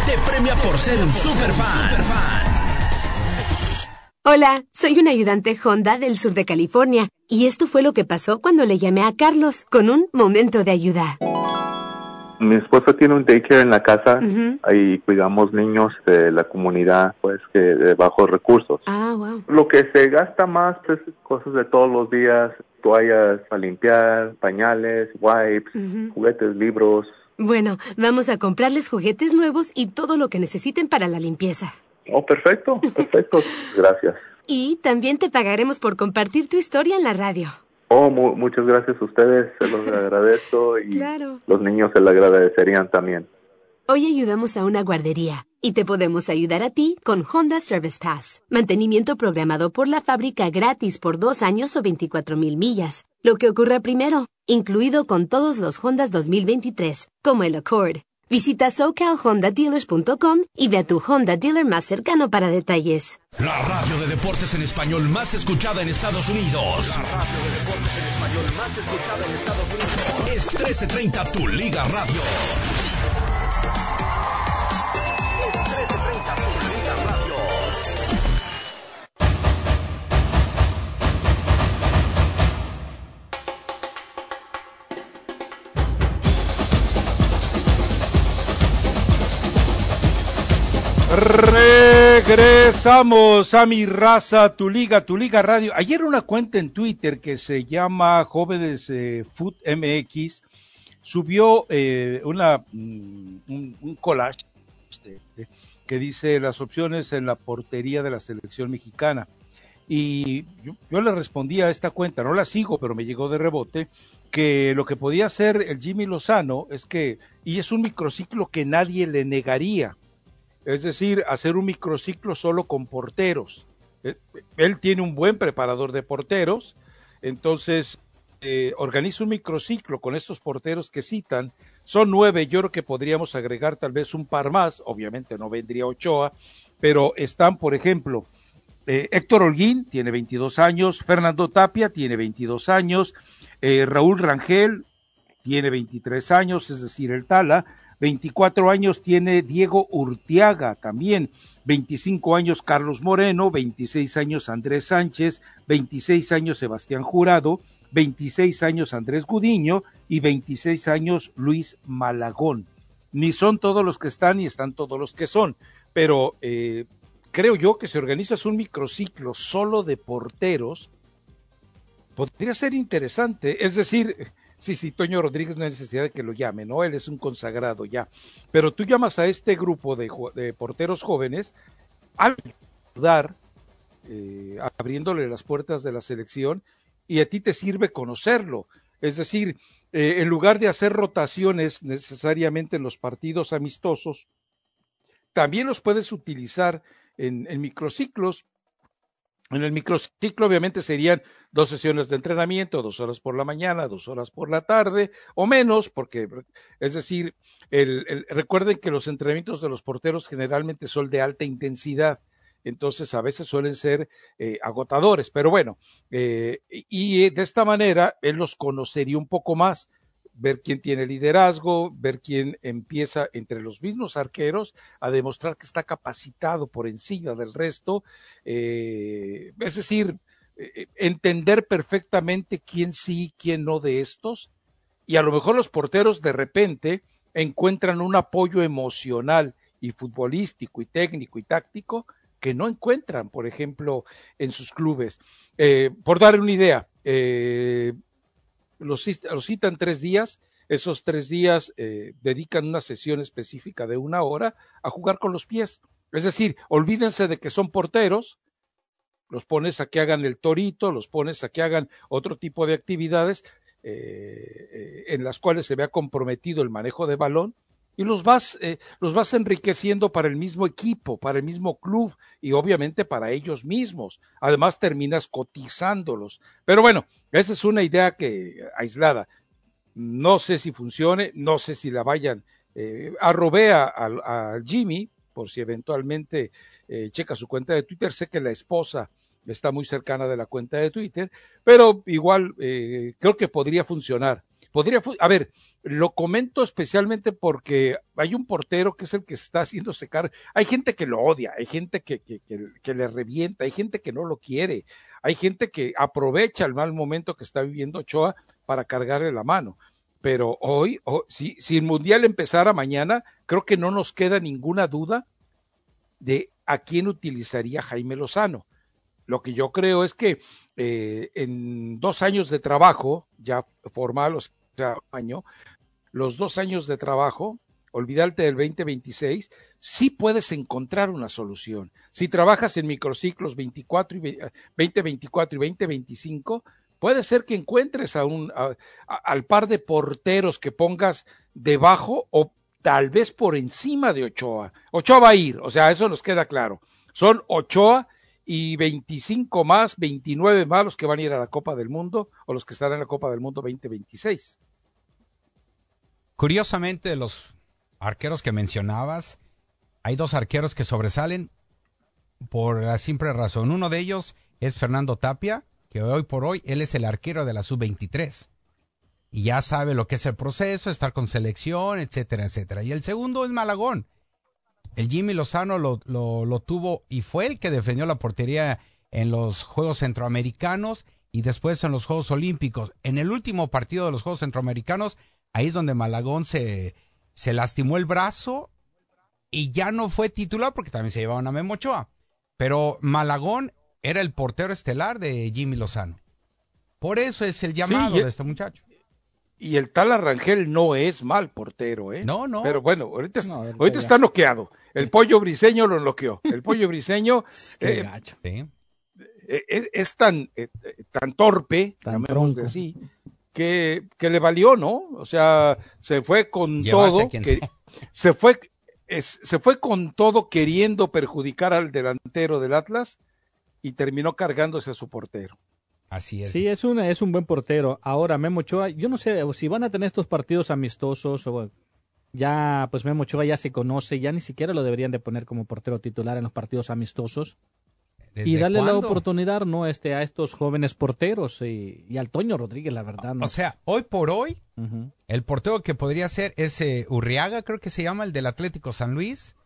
Speaker 10: Te premia por ser un superfan. Superfan.
Speaker 11: Hola, soy un ayudante Honda del sur de California y esto fue lo que pasó cuando le llamé a Carlos con un momento de ayuda.
Speaker 12: Mi esposa tiene un daycare en la casa, ahí cuidamos niños de la comunidad, pues que de bajos recursos.
Speaker 11: Ah, wow.
Speaker 12: Lo que se gasta más, pues cosas de todos los días, toallas para limpiar, pañales, wipes, juguetes, libros.
Speaker 11: Bueno, vamos a comprarles juguetes nuevos y todo lo que necesiten para la limpieza.
Speaker 12: Oh, perfecto, perfecto. Gracias.
Speaker 11: Y también te pagaremos por compartir tu historia en la radio.
Speaker 12: Oh, mu muchas gracias a ustedes, se los agradezco y
Speaker 11: Claro.
Speaker 12: los niños se lo agradecerían también.
Speaker 11: Hoy ayudamos a una guardería y te podemos ayudar a ti con Honda Service Pass. Mantenimiento programado por la fábrica gratis por dos años o 24 mil millas. Lo que ocurra primero, incluido con todos los Hondas 2023, como el Accord. Visita SoCalHondaDealers.com y ve a tu Honda dealer más cercano para detalles.
Speaker 10: La radio de deportes en español más escuchada en Estados Unidos. La radio de deportes en español más escuchada en Estados Unidos. Es 1330 Tu Liga Radio. Es 1330 Tu
Speaker 1: Regresamos a mi raza, tu liga, tu liga radio. Ayer una cuenta en Twitter que se llama Jóvenes eh, Food MX subió eh, una, mm, un, collage este, que dice las opciones en la portería de la selección mexicana. Y yo, yo le respondí a esta cuenta, no la sigo, pero me llegó de rebote, que lo que podía hacer el Jimmy Lozano es que, y es un microciclo que nadie le negaría, es decir, hacer un microciclo solo con porteros. Eh, Él tiene un buen preparador de porteros, entonces eh, organiza un microciclo con estos porteros que citan. Son nueve, yo creo que podríamos agregar tal vez un par más, obviamente no vendría Ochoa, pero están, por ejemplo, eh, Héctor Holguín tiene 22 años, Fernando Tapia tiene 22 años, Raúl Rangel tiene 23 años, es decir, el Tala, 24 años tiene Diego Urtiaga también, 25 años Carlos Moreno, 26 años Andrés Sánchez, 26 años Sebastián Jurado, 26 años Andrés Gudiño y 26 años Luis Malagón. ni son todos los que están, ni están todos los que son. Pero eh, creo yo que si organizas un microciclo solo de porteros, podría ser interesante. Es decir, sí, sí, Toño Rodríguez no hay necesidad de que lo llame, ¿no? Él es un consagrado ya. Pero tú llamas a este grupo de, porteros jóvenes a ayudar, eh, abriéndole las puertas de la selección, y a ti te sirve conocerlo. Es decir, eh, en lugar de hacer rotaciones necesariamente en los partidos amistosos, también los puedes utilizar en microciclos en el microciclo obviamente serían dos sesiones de entrenamiento, dos horas por la mañana, dos horas por la tarde o menos, porque es decir, el, recuerden que los entrenamientos de los porteros generalmente son de alta intensidad, entonces a veces suelen ser eh, agotadores, pero bueno, eh, y de esta manera él los conocería un poco más ver quién tiene liderazgo, ver quién empieza entre los mismos arqueros a demostrar que está capacitado por encima del resto, eh, es decir, eh, entender perfectamente quién sí, quién no de estos, y a lo mejor los porteros de repente encuentran un apoyo emocional y futbolístico y técnico y táctico que no encuentran, por ejemplo, en sus clubes. Eh, por dar una idea, eh, los, citan tres días, esos tres días eh, dedican una sesión específica de una hora a jugar con los pies. Es decir, olvídense de que son porteros, los pones a que hagan el torito, los pones a que hagan otro tipo de actividades eh, eh, en las cuales se vea comprometido el manejo de balón y los vas, eh, los vas enriqueciendo para el mismo equipo, para el mismo club y obviamente para ellos mismos. Además terminas cotizándolos. Pero bueno, esa es una idea que aislada. No sé si funcione, no sé si la vayan. Eh, a, Jimmy, por si eventualmente eh, checa su cuenta de Twitter. Sé que la esposa está muy cercana de la cuenta de Twitter, pero igual eh, creo que podría funcionar. Podría, a ver, lo comento especialmente porque hay un portero que es el que está haciendo secar. Hay gente que lo odia, hay gente que, que, que, le revienta, hay gente que no lo quiere, hay gente que aprovecha el mal momento que está viviendo Ochoa para cargarle la mano. Pero hoy, si, si el Mundial empezara mañana, creo que no nos queda ninguna duda de a quién utilizaría Jaime Lozano. Lo que yo creo es que eh, en dos años de trabajo, ya formal, o año, los dos años de trabajo, olvidarte del 2026, sí puedes encontrar una solución. Si trabajas en microciclos 24 y 2024 y 2025, puede ser que encuentres a un, al par de porteros que pongas debajo o tal vez por encima de Ochoa. Ochoa va a ir, o sea, eso nos queda claro. Son Ochoa y 25 más, 29 más los que van a ir a la Copa del Mundo o los que están en la Copa del Mundo 2026.
Speaker 2: Curiosamente, de los arqueros que mencionabas, hay dos arqueros que sobresalen por la simple razón. Uno de ellos es Fernando Tapia, que hoy por hoy él es el arquero de la sub-23. Y ya sabe lo que es el proceso, estar con selección, etcétera, etcétera. Y el segundo es Malagón. El Jimmy Lozano lo, lo, lo tuvo y fue el que defendió la portería en los Juegos Centroamericanos y después en los Juegos Olímpicos. En el último partido de los Juegos Centroamericanos Ahí es donde Malagón se, se lastimó el brazo y ya no fue titular porque también se llevaba a Memo Ochoa. Pero Malagón era el portero estelar de Jimmy Lozano. Por eso es el llamado de este muchacho.
Speaker 1: Y el tal Arrangel no es mal portero, ¿eh?
Speaker 2: No, no.
Speaker 1: Pero bueno, ahorita, ahorita está noqueado. El pollo briseño lo noqueó. El pollo briseño.
Speaker 2: Qué eh, gacho.
Speaker 1: Eh, es, tan, eh, tan torpe, tan así, que, que le valió, ¿no? O sea, se fue con todo, que, se fue, se fue con todo queriendo perjudicar al delantero del Atlas y terminó cargándose a su portero.
Speaker 2: Así es.
Speaker 3: Sí, es un, es un buen portero. Ahora, Memo Ochoa, yo no sé si van a tener estos partidos amistosos o ya, pues Memo Ochoa ya se conoce, ya ni siquiera lo deberían de poner como portero titular en los partidos amistosos y darle la oportunidad no este a estos jóvenes porteros y, al Toño Rodríguez la verdad
Speaker 2: o sea hoy por hoy el portero que podría ser ese Urriaga creo que se llama el del Atlético San Luis.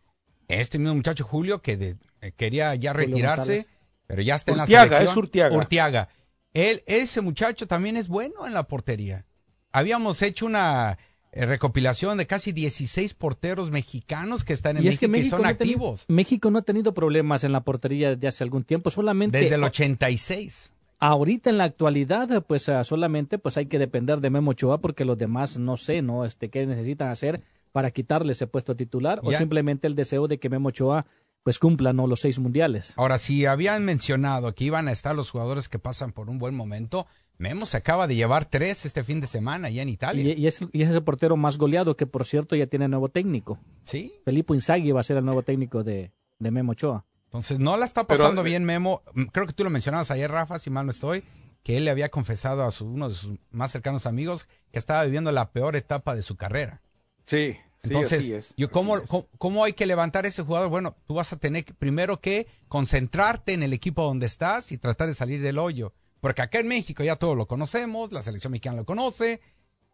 Speaker 2: Este mismo muchacho Julio que eh, quería ya retirarse pero ya está en la selección
Speaker 1: es Urtiaga.
Speaker 2: Urtiaga. Él ese muchacho también es bueno en la portería. Habíamos hecho una eh, recopilación de casi 16 porteros mexicanos que están en
Speaker 3: Y es que
Speaker 2: México y
Speaker 3: México
Speaker 2: son
Speaker 3: no, ha tenido,
Speaker 2: activos.
Speaker 3: México no ha tenido problemas en la portería desde hace algún tiempo, solamente
Speaker 2: Desde el 86.
Speaker 3: ahorita en la actualidad, pues solamente pues hay que depender de Memo Ochoa porque los demás no sé, ¿no? Este qué necesitan hacer para quitarle ese puesto titular o simplemente el deseo de que Memo Ochoa pues cumpla no los seis mundiales.
Speaker 2: Ahora, si habían mencionado que iban a estar los jugadores que pasan por un buen momento, Memo se acaba de llevar tres este fin de semana allá en Italia.
Speaker 3: Y, y es, y es el portero más goleado que por cierto ya tiene nuevo técnico.
Speaker 2: Sí.
Speaker 3: Felipe Inzaghi va a ser el nuevo técnico de, de Memo Ochoa.
Speaker 2: Entonces, no la está
Speaker 1: Pero-
Speaker 2: pasando bien Memo. Mm, Creo que tú lo mencionabas ayer, Rafa, si mal no estoy, que él le había confesado a su- uno de sus más cercanos amigos que estaba viviendo la peor etapa de su carrera.
Speaker 1: Sí,
Speaker 2: Entonces,
Speaker 1: es.
Speaker 2: yo, ¿cómo, cómo, cómo hay que levantar ese jugador? Bueno, tú vas a tener que- primero que concentrarte en el equipo donde estás y tratar de salir del hoyo. Porque acá en México ya todos lo conocemos, la selección mexicana lo conoce.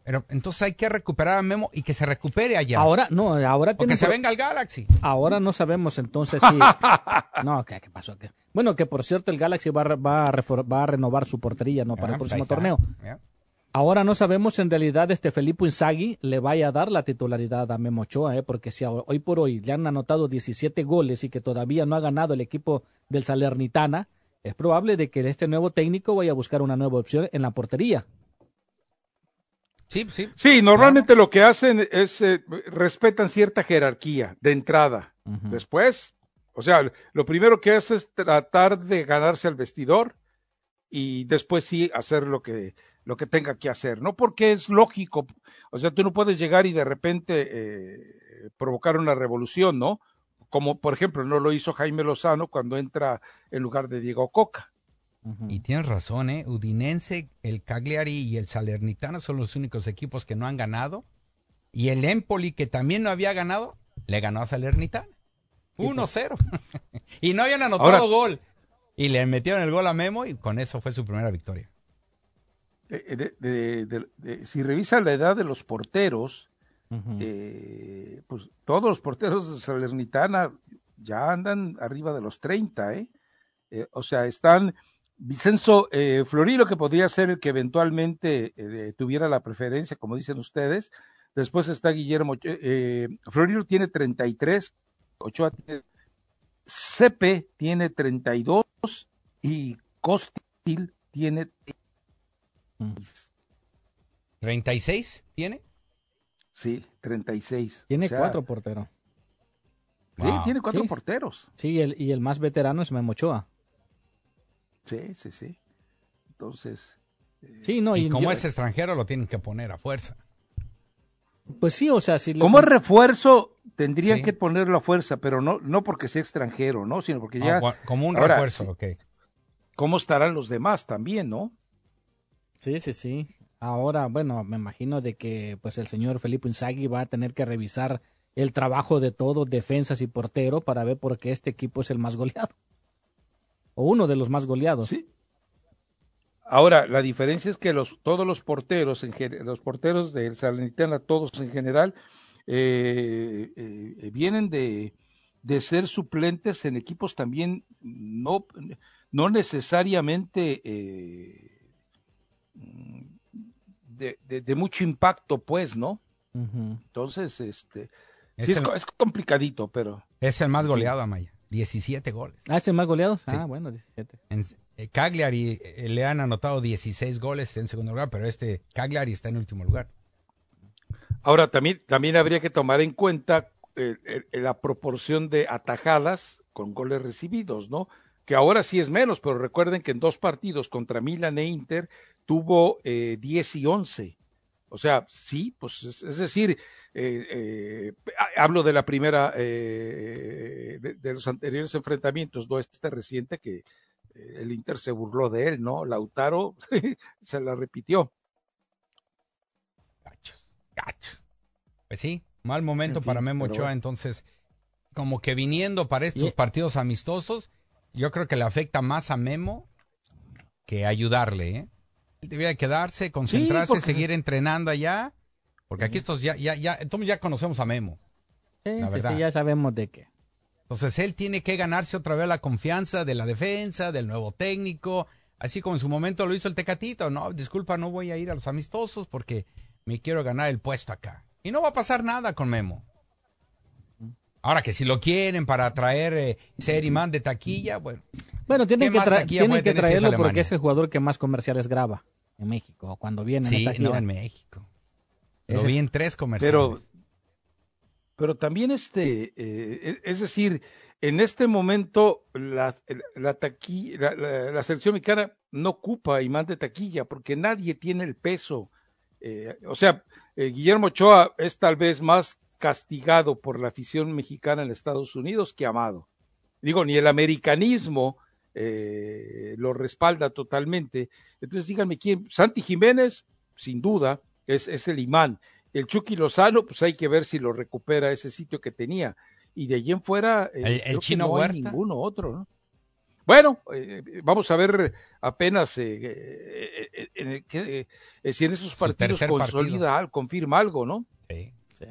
Speaker 2: Pero entonces hay que recuperar a Memo y que se recupere allá.
Speaker 3: Ahora, no, ahora
Speaker 2: o que
Speaker 3: tiene
Speaker 2: se venga al Galaxy.
Speaker 3: Ahora no sabemos entonces si... no, ¿qué, qué pasó? ¿Qué? Bueno, que por cierto el Galaxy va, va, a refor- va a renovar su portería no para
Speaker 2: Ah,
Speaker 3: el
Speaker 2: pues
Speaker 3: próximo torneo. Ahora no sabemos si en realidad este Felipe Inzaghi le vaya a dar la titularidad a Memo Ochoa, ¿eh? porque si ahora- hoy por hoy le han anotado 17 goles y que todavía no ha ganado el equipo del Salernitana, es probable de que este nuevo técnico vaya a buscar una nueva opción en la portería.
Speaker 2: Sí, sí.
Speaker 1: Sí, normalmente lo que hacen es eh, respetan cierta jerarquía de entrada. Después, o sea, lo primero que hace es tratar de ganarse al vestidor y después sí hacer lo que lo que tenga que hacer, ¿no? Porque es lógico, o sea, tú no puedes llegar y de repente eh, provocar una revolución, ¿no? Como por ejemplo no lo hizo Jaime Lozano cuando entra en lugar de Diego Coca.
Speaker 2: Y tienes razón, ¿eh? Udinense, el Cagliari y el Salernitana son los únicos equipos que no han ganado. Y el Empoli, que también no había ganado, le ganó a Salernitana. 1-0. y no habían anotado
Speaker 1: Ahora-
Speaker 2: gol. Y le metieron el gol a Memo y con eso fue su primera victoria.
Speaker 1: Eh, de- de- de- de- si revisan la edad de los porteros, eh, pues todos los porteros de Salernitana ya andan arriba de los 30, ¿eh? Eh, o sea, están Vicenzo eh, Florilo, que podría ser el que eventualmente eh, tuviera la preferencia, como dicen ustedes. Después está Guillermo, eh, eh, Florilo tiene 33, Ochoa tiene, Cepe tiene 32 y Costil tiene
Speaker 2: 36 tiene.
Speaker 1: Sí, 36.
Speaker 3: Tiene
Speaker 1: O sea,
Speaker 3: cuatro porteros.
Speaker 1: Sí,
Speaker 2: Wow.
Speaker 1: tiene cuatro
Speaker 3: Sí.
Speaker 1: porteros.
Speaker 3: Sí, el, y el más veterano es Memo Ochoa.
Speaker 1: Sí, sí, sí. Entonces,
Speaker 3: Sí, no,
Speaker 2: y
Speaker 3: y
Speaker 2: como
Speaker 3: yo-
Speaker 2: es extranjero, lo tienen que poner a fuerza.
Speaker 3: Pues sí, o sea, si le-
Speaker 1: como refuerzo, tendrían
Speaker 2: Sí.
Speaker 1: que ponerlo a fuerza, pero no, no porque sea extranjero, ¿no? Sino porque ya.
Speaker 2: Ah, gua- como un
Speaker 1: Ahora,
Speaker 2: refuerzo,
Speaker 1: sí,
Speaker 2: ok.
Speaker 1: ¿Cómo estarán los demás también, no?
Speaker 3: Sí, sí, sí. Ahora, bueno, me imagino de que pues el señor Felipe Inzaghi va a tener que revisar el trabajo de todos, defensas y portero, para ver por qué este equipo es el más goleado. O uno de los más goleados.
Speaker 1: Sí. Ahora, la diferencia es que los, todos los porteros, en, los porteros del Salernitana, todos en general, eh, eh, vienen de, de ser suplentes en equipos también no, no necesariamente eh, de, de- de mucho impacto, pues, ¿no? Entonces, este,
Speaker 2: Es
Speaker 1: sí es,
Speaker 2: el-
Speaker 1: co- es complicadito, pero
Speaker 2: Es el más goleado, Amaya. 17 goles.
Speaker 3: Ah, ¿es el más goleado?
Speaker 2: Sí.
Speaker 3: Ah, bueno, 17.
Speaker 2: En, eh, Cagliari eh, le han anotado 16 goles en segundo lugar, pero este Cagliari está en último lugar.
Speaker 1: Ahora, también, también habría que tomar en cuenta eh, eh, la proporción de atajadas con goles recibidos, ¿no? Que ahora sí es menos, pero recuerden que en dos partidos contra Milan e Inter tuvo eh, 10 y 11. O sea, sí, pues es, es decir, eh, eh, ha- hablo de la primera, eh, de, de los anteriores enfrentamientos, no este reciente que eh, el Inter se burló de él, ¿no? Lautaro se la repitió.
Speaker 2: Pues sí, mal momento
Speaker 1: En fin,
Speaker 2: para Memo
Speaker 1: pero
Speaker 2: Ochoa,
Speaker 1: bueno.
Speaker 2: entonces, como que viniendo para estos
Speaker 3: Y-
Speaker 2: partidos amistosos, yo creo que le afecta más a Memo que ayudarle, ¿eh? Él debería quedarse, concentrarse, seguir entrenando allá, porque aquí estos ya, ya, ya, entonces ya conocemos a Memo.
Speaker 3: Sí,
Speaker 2: La
Speaker 3: sí, sí, ya sabemos de qué.
Speaker 2: Entonces él tiene que ganarse otra vez la confianza de la defensa, del nuevo técnico, así como en su momento lo hizo el Tecatito. No, disculpa, no voy a ir a los amistosos porque me quiero ganar el puesto acá. Y no va a pasar nada con Memo. Ahora que si lo quieren para traer eh, ser imán de taquilla, bueno.
Speaker 3: Bueno, tienen
Speaker 2: ¿qué
Speaker 3: que, tra-
Speaker 2: taquilla
Speaker 3: tienen traerlo porque es el jugador que más comerciales graba en México cuando viene en
Speaker 2: Sí,
Speaker 3: gira.
Speaker 2: no, en México. Lo
Speaker 3: Ese-
Speaker 2: vi en tres comerciales.
Speaker 1: Pero, pero también este, eh, es- es decir, en este momento la, la, taqui- la, la- la selección mexicana no ocupa imán de taquilla porque nadie tiene el peso. Eh, o sea, eh, Guillermo Ochoa es tal vez más castigado por la afición mexicana en Estados Unidos que amado. Digo, ni el americanismo eh, lo respalda totalmente. Entonces díganme quién, Santi Jiménez, sin duda, es, es el imán. El Chucky Lozano, pues hay que ver si lo recupera ese sitio que tenía. Y de allí en fuera, eh,
Speaker 2: El- Chino
Speaker 1: no hay ninguno otro, ¿no? Bueno, eh, vamos a ver apenas eh, si en esos partidos consolida, al- confirma algo, ¿no?
Speaker 2: Sí.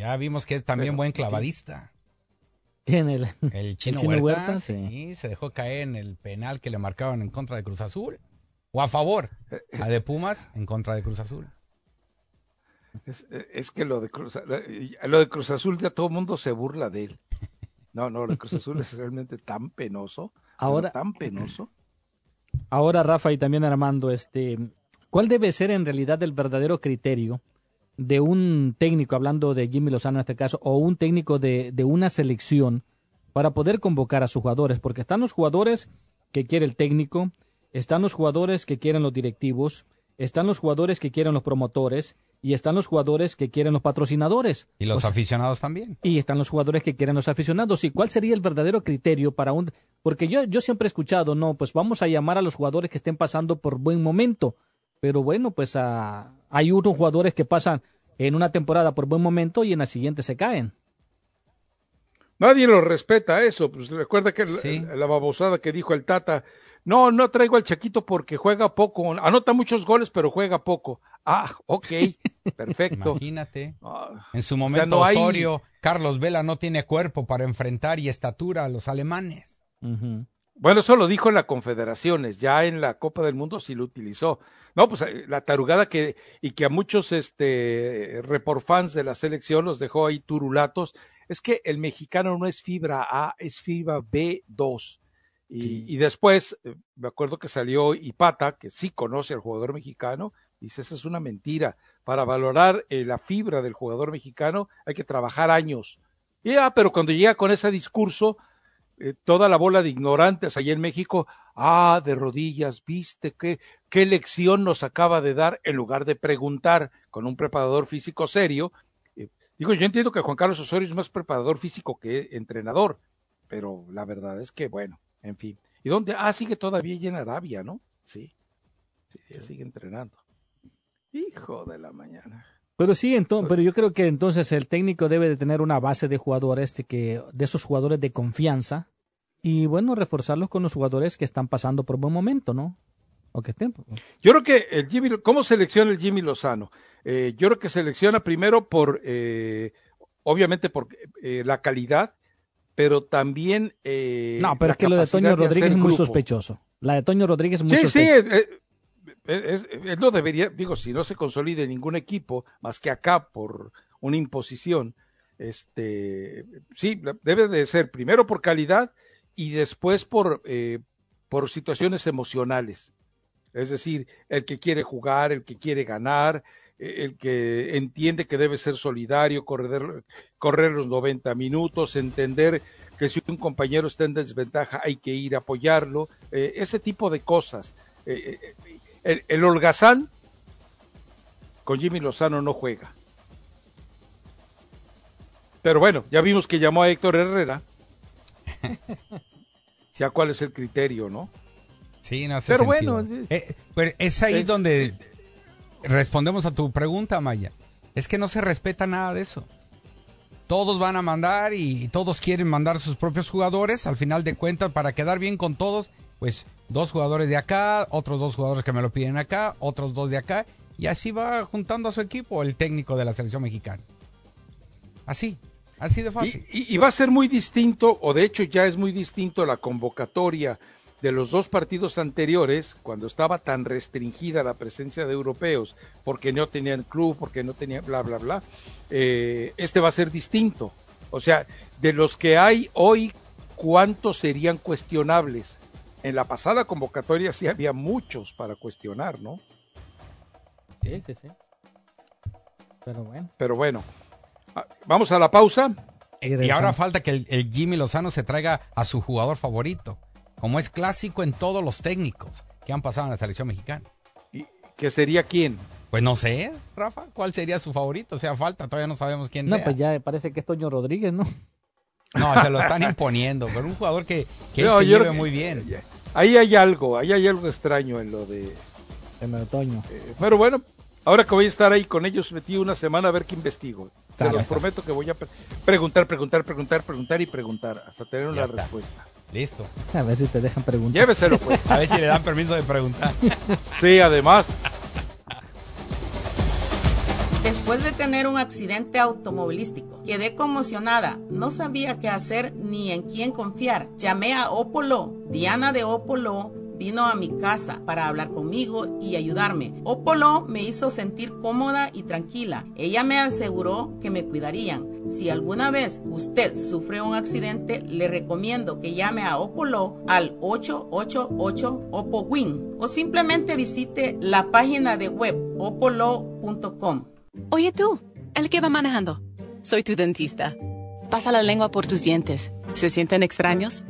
Speaker 2: Ya vimos que es también
Speaker 1: Pero,
Speaker 2: buen clavadista.
Speaker 3: ¿Quién el,
Speaker 2: El chino,
Speaker 3: Chino
Speaker 2: Huerta,
Speaker 3: Huerta?
Speaker 2: sí. se dejó caer en el penal que le marcaban en contra de Cruz Azul. O a favor. A de Pumas en contra de Cruz Azul.
Speaker 1: Es, es que lo de, Cruz, lo de Cruz Azul ya todo el mundo se burla de él. No, no, lo de Cruz Azul es realmente tan penoso.
Speaker 3: Ahora-
Speaker 1: Tan penoso.
Speaker 3: Ahora, Rafa y también Armando, este, ¿cuál debe ser en realidad el verdadero criterio de un técnico, hablando de Jimmy Lozano en este caso, o un técnico de, de una selección para poder convocar a sus jugadores? Porque están los jugadores que quiere el técnico, están los jugadores que quieren los directivos, están los jugadores que quieren los promotores y están los jugadores que quieren los patrocinadores.
Speaker 2: Y los
Speaker 3: O sea,
Speaker 2: aficionados también.
Speaker 3: y están los jugadores que quieren los aficionados. ¿Y cuál sería el verdadero criterio para un...? Porque yo, yo siempre he escuchado, no, pues vamos a llamar a los jugadores que estén pasando por buen momento. Pero bueno, pues ah, hay unos jugadores que pasan en una temporada por buen momento y en la siguiente se caen.
Speaker 1: Nadie lo respeta eso. Pues recuerda que la-
Speaker 2: Sí.
Speaker 1: la, babosada que dijo el Tata. No, no traigo al Chaquito porque juega poco. Anota muchos goles, pero juega poco. Ah, ok, perfecto.
Speaker 2: Imagínate.
Speaker 1: Ah,
Speaker 2: En su
Speaker 1: o sea,
Speaker 2: momento
Speaker 1: no hay-
Speaker 2: Osorio, Carlos Vela no tiene cuerpo para enfrentar y estatura a los alemanes.
Speaker 1: Bueno, eso lo dijo en la Confederaciones, ya en la Copa del Mundo sí lo utilizó. No, pues eh, la tarugada que, y que a muchos este reporfans de la selección los dejó ahí turulatos, es que el mexicano no es fibra A, es fibra B2. Y, y después, eh, me acuerdo que salió Ipata, que sí conoce al jugador mexicano, dice, esa es una mentira. Para valorar eh, la fibra del jugador mexicano hay que trabajar años. Y ah, pero cuando llega con ese discurso, eh, toda la bola de ignorantes allá en México, ah, de rodillas, viste qué, qué lección nos acaba de dar en lugar de preguntar con un preparador físico serio. Eh, digo, yo entiendo que Juan Carlos Osorio es más preparador físico que entrenador, pero la verdad es que, bueno, en fin. ¿Y dónde? Ah, sigue todavía en Arabia, ¿no? Sí, sigue entrenando. Hijo de la mañana.
Speaker 3: Pero sí, entonces, pero yo creo que entonces el técnico debe de tener una base de jugadores de que de esos jugadores de confianza y bueno, reforzarlos con los jugadores que están pasando por buen momento, ¿no? O que estén.
Speaker 1: Yo creo que el Jimmy, ¿cómo selecciona el Jimmy Lozano? Eh, yo creo que selecciona primero por, eh, obviamente por eh, la calidad, pero también eh,
Speaker 3: No, pero es que lo de Toño Rodríguez es muy
Speaker 1: grupo.
Speaker 3: sospechoso. La de Toño Rodríguez es muy
Speaker 1: Sí, sí,
Speaker 3: sospechosa.
Speaker 1: eh, eh, es- él no debería, digo, si no se consolida en ningún equipo más que acá por una imposición, este, sí, debe de ser primero por calidad y después por, eh, por situaciones emocionales. Es decir, el que quiere jugar, el que quiere ganar, eh, el que entiende que debe ser solidario, correr, correr los 90 minutos, entender que si un compañero está en desventaja hay que ir a apoyarlo, eh, ese tipo de cosas. Eh, eh, el, el holgazán con Jimmy Lozano no juega. Pero bueno, ya vimos que llamó a Héctor Herrera. ya cuál es el criterio, ¿no?
Speaker 2: Sí, no hace
Speaker 1: Pero
Speaker 2: sentido.
Speaker 1: bueno,
Speaker 2: Eh, pero es ahí
Speaker 1: es-
Speaker 2: donde respondemos a tu pregunta, Maya. Es que no se respeta nada de eso. Todos van a mandar y todos quieren mandar sus propios jugadores. Al final de cuentas, para quedar bien con todos, pues dos jugadores de acá, otros dos jugadores que me lo piden acá, otros dos de acá. Y así va juntando a su equipo el técnico de la selección mexicana. Así, así de fácil.
Speaker 1: Y, va a ser muy distinto, o de hecho ya es muy distinto la convocatoria
Speaker 13: de los dos partidos anteriores, cuando estaba tan restringida la presencia de europeos, porque no tenían club, porque no tenían bla, bla, bla, eh, este va a ser distinto. O sea, de los que hay hoy, ¿cuántos serían cuestionables? En la pasada convocatoria sí había muchos para cuestionar, ¿no?
Speaker 3: Sí, sí, sí. Pero bueno.
Speaker 13: Pero bueno, ah, vamos a la pausa.
Speaker 2: Y ahora falta que el, el Jimmy Lozano se traiga a su jugador favorito como es clásico en todos los técnicos que han pasado en la selección mexicana.
Speaker 13: ¿Y qué sería quién?
Speaker 2: Pues no sé, Rafa, ¿cuál sería su favorito? O sea, falta, todavía no sabemos quién
Speaker 3: no,
Speaker 2: sea.
Speaker 3: pues ya parece que es Toño Rodríguez, ¿no?
Speaker 2: No, se lo están imponiendo, pero un jugador que, que él se lleve muy bien.
Speaker 13: Ahí hay algo, ahí hay algo extraño en lo de...
Speaker 3: En lo de Toño.
Speaker 13: Eh, pero bueno, ahora que voy a estar ahí con ellos, metí una semana a ver qué investigo. Se los prometo que voy a preguntar, preguntar, preguntar, preguntar y preguntar hasta tener una respuesta.
Speaker 2: Listo.
Speaker 3: A ver si te dejan preguntar.
Speaker 13: Lléveselo, pues.
Speaker 2: A ver si le dan permiso de preguntar.
Speaker 13: sí, además.
Speaker 14: Después de tener un accidente automovilístico, quedé conmocionada. No sabía qué hacer ni en quién confiar. Llamé a Opolo. Diana de Opolo vino a mi casa para hablar conmigo y ayudarme. Opolo me hizo sentir cómoda y tranquila. Ella me aseguró que me cuidarían. Si alguna vez usted sufre un accidente, le recomiendo que llame a Opolo al 888 OPOWIN o simplemente visite la página de web opolo.com.
Speaker 15: Oye tú, el que va manejando. Soy tu dentista. Pasa la lengua por tus dientes. ¿Se sienten extraños?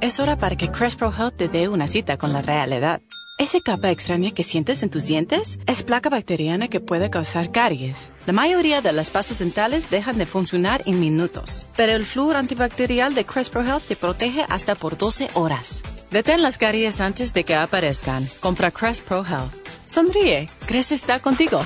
Speaker 15: Es hora para que Crest Health te dé una cita con la realidad. Esa capa extraña que sientes en tus dientes es placa bacteriana que puede causar caries. La mayoría de las pastas dentales dejan de funcionar en minutos, pero el flúor antibacterial de Crest Health te protege hasta por 12 horas. Detén las caries antes de que aparezcan. Compra Crest Pro Health. Sonríe. Crest está contigo.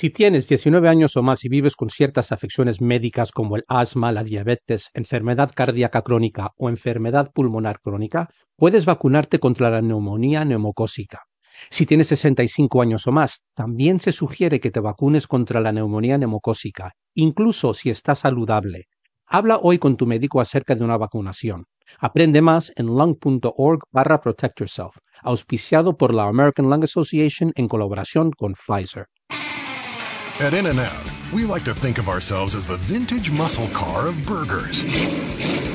Speaker 16: Si tienes 19 años o más y vives con ciertas afecciones médicas como el asma, la diabetes, enfermedad cardíaca crónica o enfermedad pulmonar crónica, puedes vacunarte contra la neumonía neumocócica. Si tienes 65 años o más, también se sugiere que te vacunes contra la neumonía neumocócica, incluso si estás saludable. Habla hoy con tu médico acerca de una vacunación. Aprende más en lung.org barra protect yourself, auspiciado por la American Lung Association en colaboración con Pfizer.
Speaker 17: At In-N-Out, we like to think of ourselves as the vintage muscle car of burgers.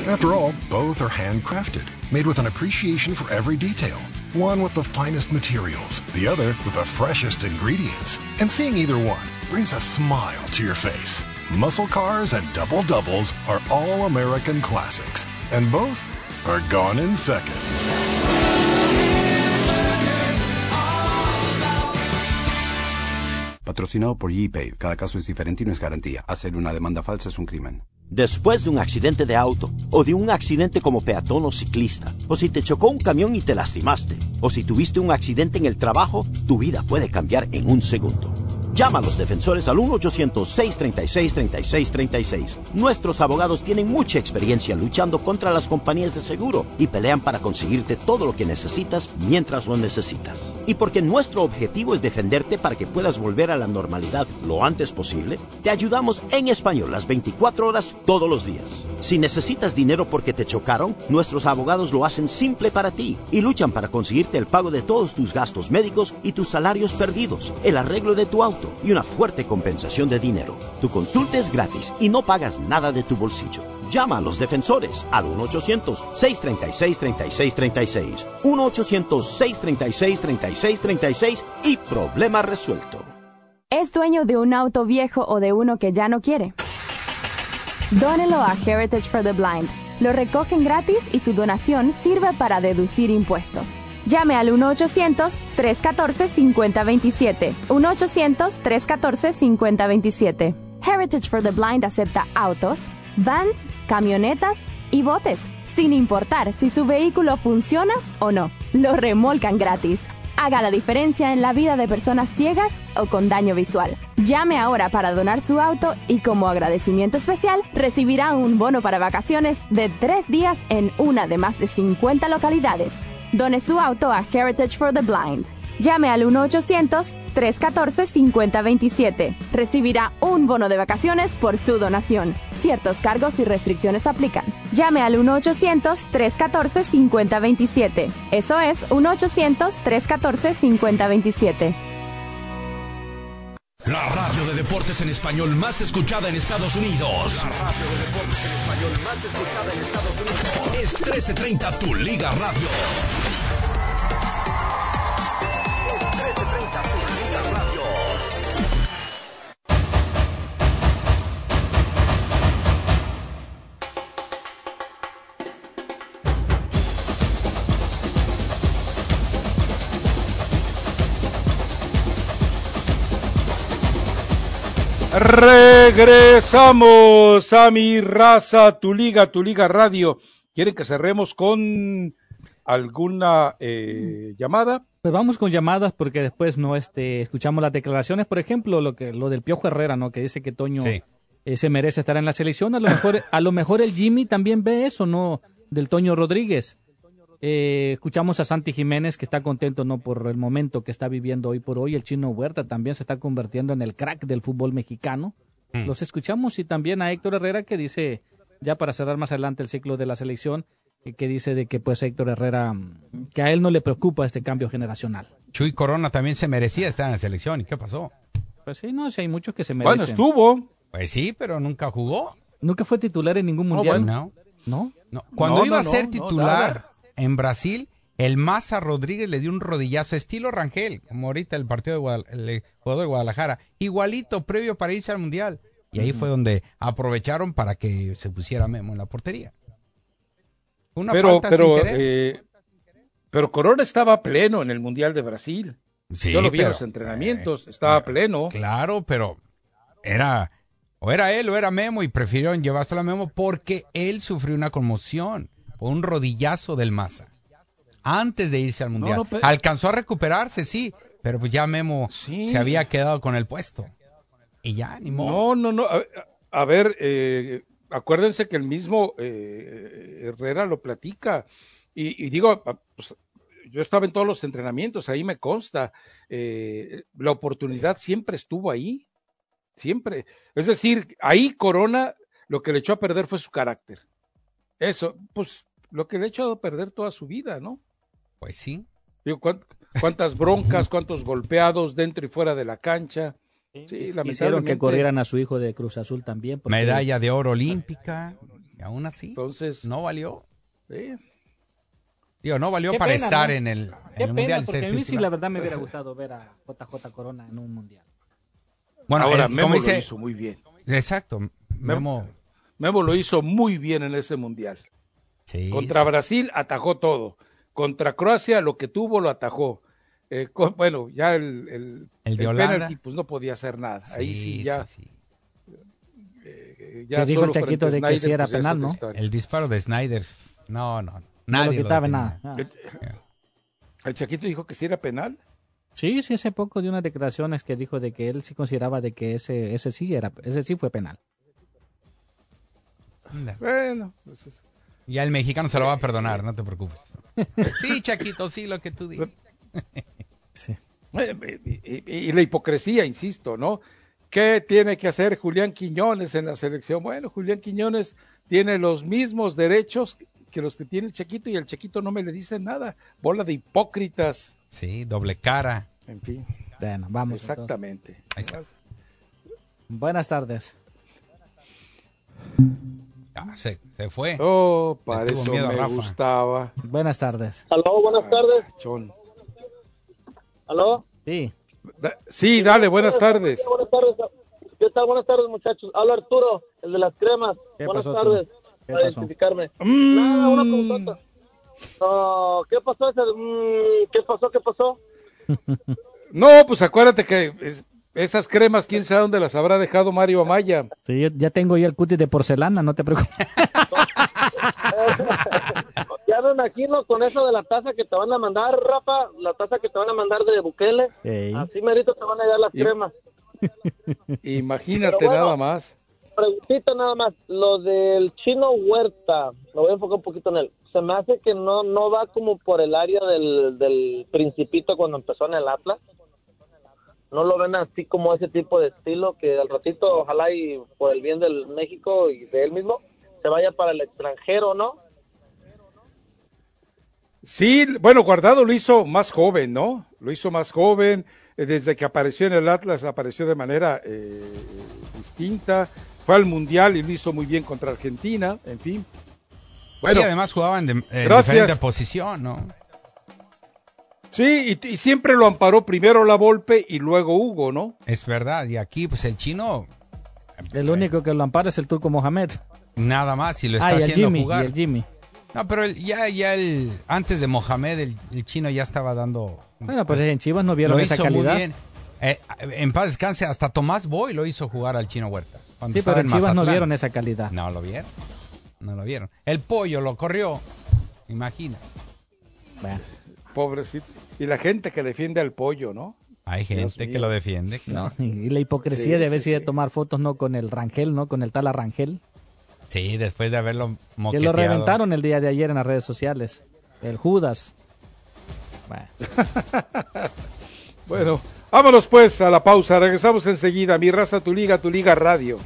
Speaker 17: After all, both are handcrafted, made with an appreciation for every detail. One with the finest materials, the other with the freshest ingredients. And seeing either one brings a smile to your face. Muscle cars and double doubles are all American classics, and both are gone in seconds.
Speaker 18: Patrocinado por GPay. Cada caso es diferente y no es garantía. Hacer una demanda falsa es un crimen.
Speaker 19: Después de un accidente de auto, o de un accidente como peatón o ciclista, o si te chocó un camión y te lastimaste, o si tuviste un accidente en el trabajo, tu vida puede cambiar en un segundo. Llama a los defensores al 1-800-636-3636. Nuestros abogados tienen mucha experiencia luchando contra las compañías de seguro y pelean para conseguirte todo lo que necesitas mientras lo necesitas. Y porque nuestro objetivo es defenderte para que puedas volver a la normalidad lo antes posible, te ayudamos en español las 24 horas todos los días. Si necesitas dinero porque te chocaron, nuestros abogados lo hacen simple para ti y luchan para conseguirte el pago de todos tus gastos médicos y tus salarios perdidos, el arreglo de tu auto y una fuerte compensación de dinero. Tu consulta es gratis y no pagas nada de tu bolsillo. Llama a los defensores al 1-800-636-3636. 1-800-636-3636 y problema resuelto.
Speaker 20: ¿Es dueño de un auto viejo o de uno que ya no quiere? Dónelo a Heritage for the Blind. Lo recogen gratis y su donación sirve para deducir impuestos. Llame al 1-800-314-5027. 1-800-314-5027. Heritage for the Blind acepta autos, vans, camionetas y botes, sin importar si su vehículo funciona o no. Lo remolcan gratis. Haga la diferencia en la vida de personas ciegas o con daño visual. Llame ahora para donar su auto y como agradecimiento especial recibirá un bono para vacaciones de tres días en una de más de 50 localidades. Done su auto a Heritage for the Blind. Llame al 1-800-314-5027. Recibirá un bono de vacaciones por su donación. Ciertos cargos y restricciones aplican. Llame al 1-800-314-5027. Eso es 1-800-314-5027.
Speaker 7: La radio de deportes en español más escuchada en Estados Unidos.
Speaker 21: La radio de deportes en español más escuchada en Estados Unidos.
Speaker 7: Es 1330 Tu Liga Radio.
Speaker 21: Es 1330 Tu Liga
Speaker 1: Regresamos a mi raza, tu liga, tu liga radio. ¿Quieren que cerremos con alguna eh, llamada?
Speaker 3: Pues vamos con llamadas porque después no este escuchamos las declaraciones, por ejemplo, lo que lo del Piojo Herrera, ¿no? Que dice que Toño
Speaker 2: Sí.
Speaker 3: eh, se merece estar en la selección. A lo mejor a lo mejor el Jimmy también ve eso, ¿no? Del Toño Rodríguez. Eh, escuchamos a Santi Jiménez que está contento no por el momento que está viviendo hoy por hoy. El Chino Huerta también se está convirtiendo en el crack del fútbol mexicano.
Speaker 2: Mm.
Speaker 3: Los escuchamos y también a Héctor Herrera que dice ya para cerrar más adelante el ciclo de la selección eh, que dice de que pues Héctor Herrera mm, que a él no le preocupa este cambio generacional.
Speaker 2: Chuy Corona también se merecía estar en la selección. ¿Y qué pasó?
Speaker 3: Pues sí, no, si hay muchos que se merecen.
Speaker 1: Bueno, estuvo.
Speaker 2: Pues sí, pero nunca jugó.
Speaker 3: Nunca fue titular en ningún mundial.
Speaker 2: No.
Speaker 3: ¿No?
Speaker 2: No. Cuando
Speaker 1: No,
Speaker 2: iba
Speaker 1: no,
Speaker 2: a ser titular. En Brasil, el Maza Rodríguez le dio un rodillazo, estilo Rangel, como ahorita el partido de Guadal- el jugador de Guadalajara, igualito previo para irse al Mundial. Y ahí fue donde aprovecharon para que se pusiera Memo en la portería. Una
Speaker 1: pero,
Speaker 2: falta
Speaker 1: pero,
Speaker 2: sin querer.
Speaker 1: eh, pero Corona estaba pleno en el Mundial de Brasil.
Speaker 2: Sí,
Speaker 1: Yo lo vi en los entrenamientos, estaba pleno.
Speaker 2: Claro, pero era o era él o era Memo y prefirieron llevárselo a Memo porque él sufrió una conmoción un rodillazo del Maza antes de irse al Mundial.
Speaker 1: no,
Speaker 2: Alcanzó a recuperarse, sí, pero pues ya Memo se había quedado con el puesto. Y ya, ni modo.
Speaker 1: No, no, no. A, ver, eh, acuérdense que el mismo eh, Herrera lo platica. Y, y digo, ah, pues, yo estaba en todos los entrenamientos, ahí me consta. eh, la oportunidad siempre estuvo ahí. Siempre. Es decir, ahí Corona lo que le echó a perder fue su carácter. Eso, pues lo que le ha echado a perder toda su vida, ¿no?
Speaker 2: Pues sí.
Speaker 1: Digo, ¿cuán- cuántas broncas, cuántos golpeados dentro y fuera de la cancha. Sí,
Speaker 3: Hicieron
Speaker 1: lamentablemente.
Speaker 3: que corrieran a su hijo de Cruz Azul también. porque-
Speaker 2: Medalla de oro olímpica, y aún así.
Speaker 1: Entonces,
Speaker 2: no valió.
Speaker 1: Sí.
Speaker 2: Digo, no valió
Speaker 3: Qué
Speaker 2: para
Speaker 3: pena,
Speaker 2: estar
Speaker 3: ¿no?
Speaker 2: en el, en
Speaker 3: Qué
Speaker 2: el
Speaker 3: pena,
Speaker 2: Mundial.
Speaker 3: porque a mí sí, la verdad, me hubiera gustado ver a JJ Corona en un mundial.
Speaker 2: Bueno,
Speaker 1: Ahora,
Speaker 2: es-
Speaker 1: Memo
Speaker 2: como
Speaker 1: lo
Speaker 2: dice-
Speaker 1: hizo muy bien.
Speaker 2: Exacto. Memo.
Speaker 1: Memo, Memo lo hizo muy bien en ese mundial.
Speaker 2: Sí,
Speaker 1: Contra
Speaker 2: sí.
Speaker 1: Brasil atajó todo. Contra Croacia lo que tuvo lo atajó. Eh, con- bueno, ya el, el,
Speaker 2: El de
Speaker 1: el pues no podía hacer nada. Ahí sí,
Speaker 2: Sí,
Speaker 1: ya.
Speaker 2: sí,
Speaker 1: eh,
Speaker 3: Que dijo el Chaquito de que sí era
Speaker 1: pues, es
Speaker 3: penal, ¿no?
Speaker 2: El disparo de Snyder. No, no.
Speaker 3: No lo
Speaker 2: Nadie
Speaker 3: quitaba nada.
Speaker 1: El, el Chaquito dijo que sí era penal.
Speaker 3: Sí, sí, hace poco de unas declaraciones que dijo de que él sí consideraba de que ese, ese sí era, ese sí fue penal.
Speaker 2: Anda.
Speaker 1: Bueno, pues es-
Speaker 2: Ya el mexicano se lo va a perdonar, no te preocupes. Sí, Chaquito, sí, lo que tú dices.
Speaker 3: Sí.
Speaker 1: Eh, Y, y- y la hipocresía, insisto, ¿no? ¿Qué tiene que hacer Julián Quiñones en la selección? Bueno, Julián Quiñones tiene los mismos derechos que los que tiene el Chequito y el Chequito no me le dice nada. Bola de hipócritas.
Speaker 2: Sí, doble cara.
Speaker 1: En fin.
Speaker 3: Bueno, vamos.
Speaker 1: Exactamente.
Speaker 2: Ahí está.
Speaker 3: Buenas tardes.
Speaker 2: Ah, se, se fue.
Speaker 1: Oh, para eso
Speaker 2: miedo
Speaker 1: me
Speaker 2: Rafa.
Speaker 1: gustaba.
Speaker 3: Buenas tardes.
Speaker 22: Aló, buenas tardes.
Speaker 1: Chon.
Speaker 22: ¿Aló?
Speaker 3: Sí.
Speaker 1: Da- sí, dale, buenas tardes.
Speaker 22: Buenas tardes. ¿Qué tal? Buenas tardes, muchachos. Habla Arturo, el de las cremas.
Speaker 3: ¿Qué
Speaker 22: buenas
Speaker 3: pasó,
Speaker 22: tardes.
Speaker 3: ¿Qué
Speaker 22: Para
Speaker 3: pasó?
Speaker 22: identificarme.
Speaker 1: Mm.
Speaker 22: Nada, una preguntota. No, ¿Qué pasó? ese? Mm, ¿Qué pasó? ¿Qué pasó?
Speaker 1: No, pues acuérdate que es- esas cremas, quién sabe dónde las habrá dejado Mario Amaya.
Speaker 3: Sí, yo ya tengo ya el cutis de porcelana, no te preocupes.
Speaker 22: Ya me imagino con eso de la taza que te van a mandar, Rafa, la taza que te van a mandar de Bukele.
Speaker 3: Ey.
Speaker 22: Así merito te van a llegar las
Speaker 1: Y-
Speaker 22: cremas.
Speaker 1: Imagínate
Speaker 22: bueno.
Speaker 1: nada más.
Speaker 22: Preguntita nada más, lo del chino Huerta, me voy a enfocar un poquito en él. Se me hace que no no va como por el área del, del principito cuando empezó en el Atlas. No lo ven así como ese tipo de estilo que al ratito, ojalá y por el bien del México y de él mismo, se vaya para el extranjero, ¿no?
Speaker 1: Sí, bueno, Guardado lo hizo más joven, ¿no? Lo hizo más joven, eh, desde que apareció en el Atlas apareció de manera eh, distinta, fue al Mundial y lo hizo muy bien contra Argentina, en fin.
Speaker 2: Bueno, sí, además jugaban de eh,
Speaker 1: gracias.
Speaker 2: diferente posición, ¿no?
Speaker 1: Sí, y, y, siempre lo amparó primero la Volpe y luego Hugo, ¿no?
Speaker 2: Es verdad, y aquí pues el chino...
Speaker 3: El único que lo ampara es el turco Mohamed.
Speaker 2: Nada más, y lo está
Speaker 3: ah, y el
Speaker 2: haciendo
Speaker 3: Jimmy,
Speaker 2: jugar.
Speaker 3: Y el Jimmy.
Speaker 2: No, pero el, ya, ya el, antes de Mohamed, el, el, chino ya estaba dando.
Speaker 3: Bueno, pues en Chivas no vieron
Speaker 2: lo
Speaker 3: esa
Speaker 2: hizo
Speaker 3: calidad.
Speaker 2: Muy bien. Eh, en paz descanse, hasta Tomás Boy lo hizo jugar al chino Huerta.
Speaker 3: Sí, pero en Chivas no vieron esa calidad.
Speaker 2: No lo vieron. No lo vieron. El pollo lo corrió. Imagina.
Speaker 1: Bueno. Pobrecito. Y la gente que defiende al pollo, ¿no?
Speaker 2: Hay gente que lo defiende.
Speaker 3: No, y la hipocresía
Speaker 1: Sí,
Speaker 3: de ver
Speaker 1: sí,
Speaker 3: si de
Speaker 1: sí.
Speaker 3: tomar fotos no con el Rangel, ¿no? Con el tal Arrangel.
Speaker 2: Sí, después de haberlo
Speaker 3: Que
Speaker 2: moqueteado.
Speaker 3: lo reventaron el día de ayer en las redes sociales. El Judas. Bueno.
Speaker 1: Bueno, vámonos pues a la pausa. Regresamos enseguida. Mi raza, tu liga, tu liga radio.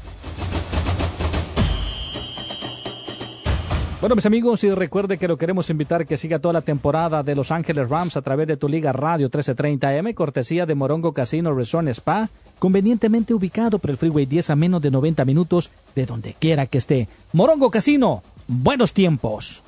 Speaker 3: Bueno, mis amigos, y recuerde que lo queremos invitar que siga toda la temporada de Los Ángeles Rams a través de tu Liga Radio 1330M, cortesía de Morongo Casino Resort Spa, convenientemente ubicado por el Freeway 10 a menos de 90 minutos de donde quiera que esté. Morongo Casino, buenos tiempos.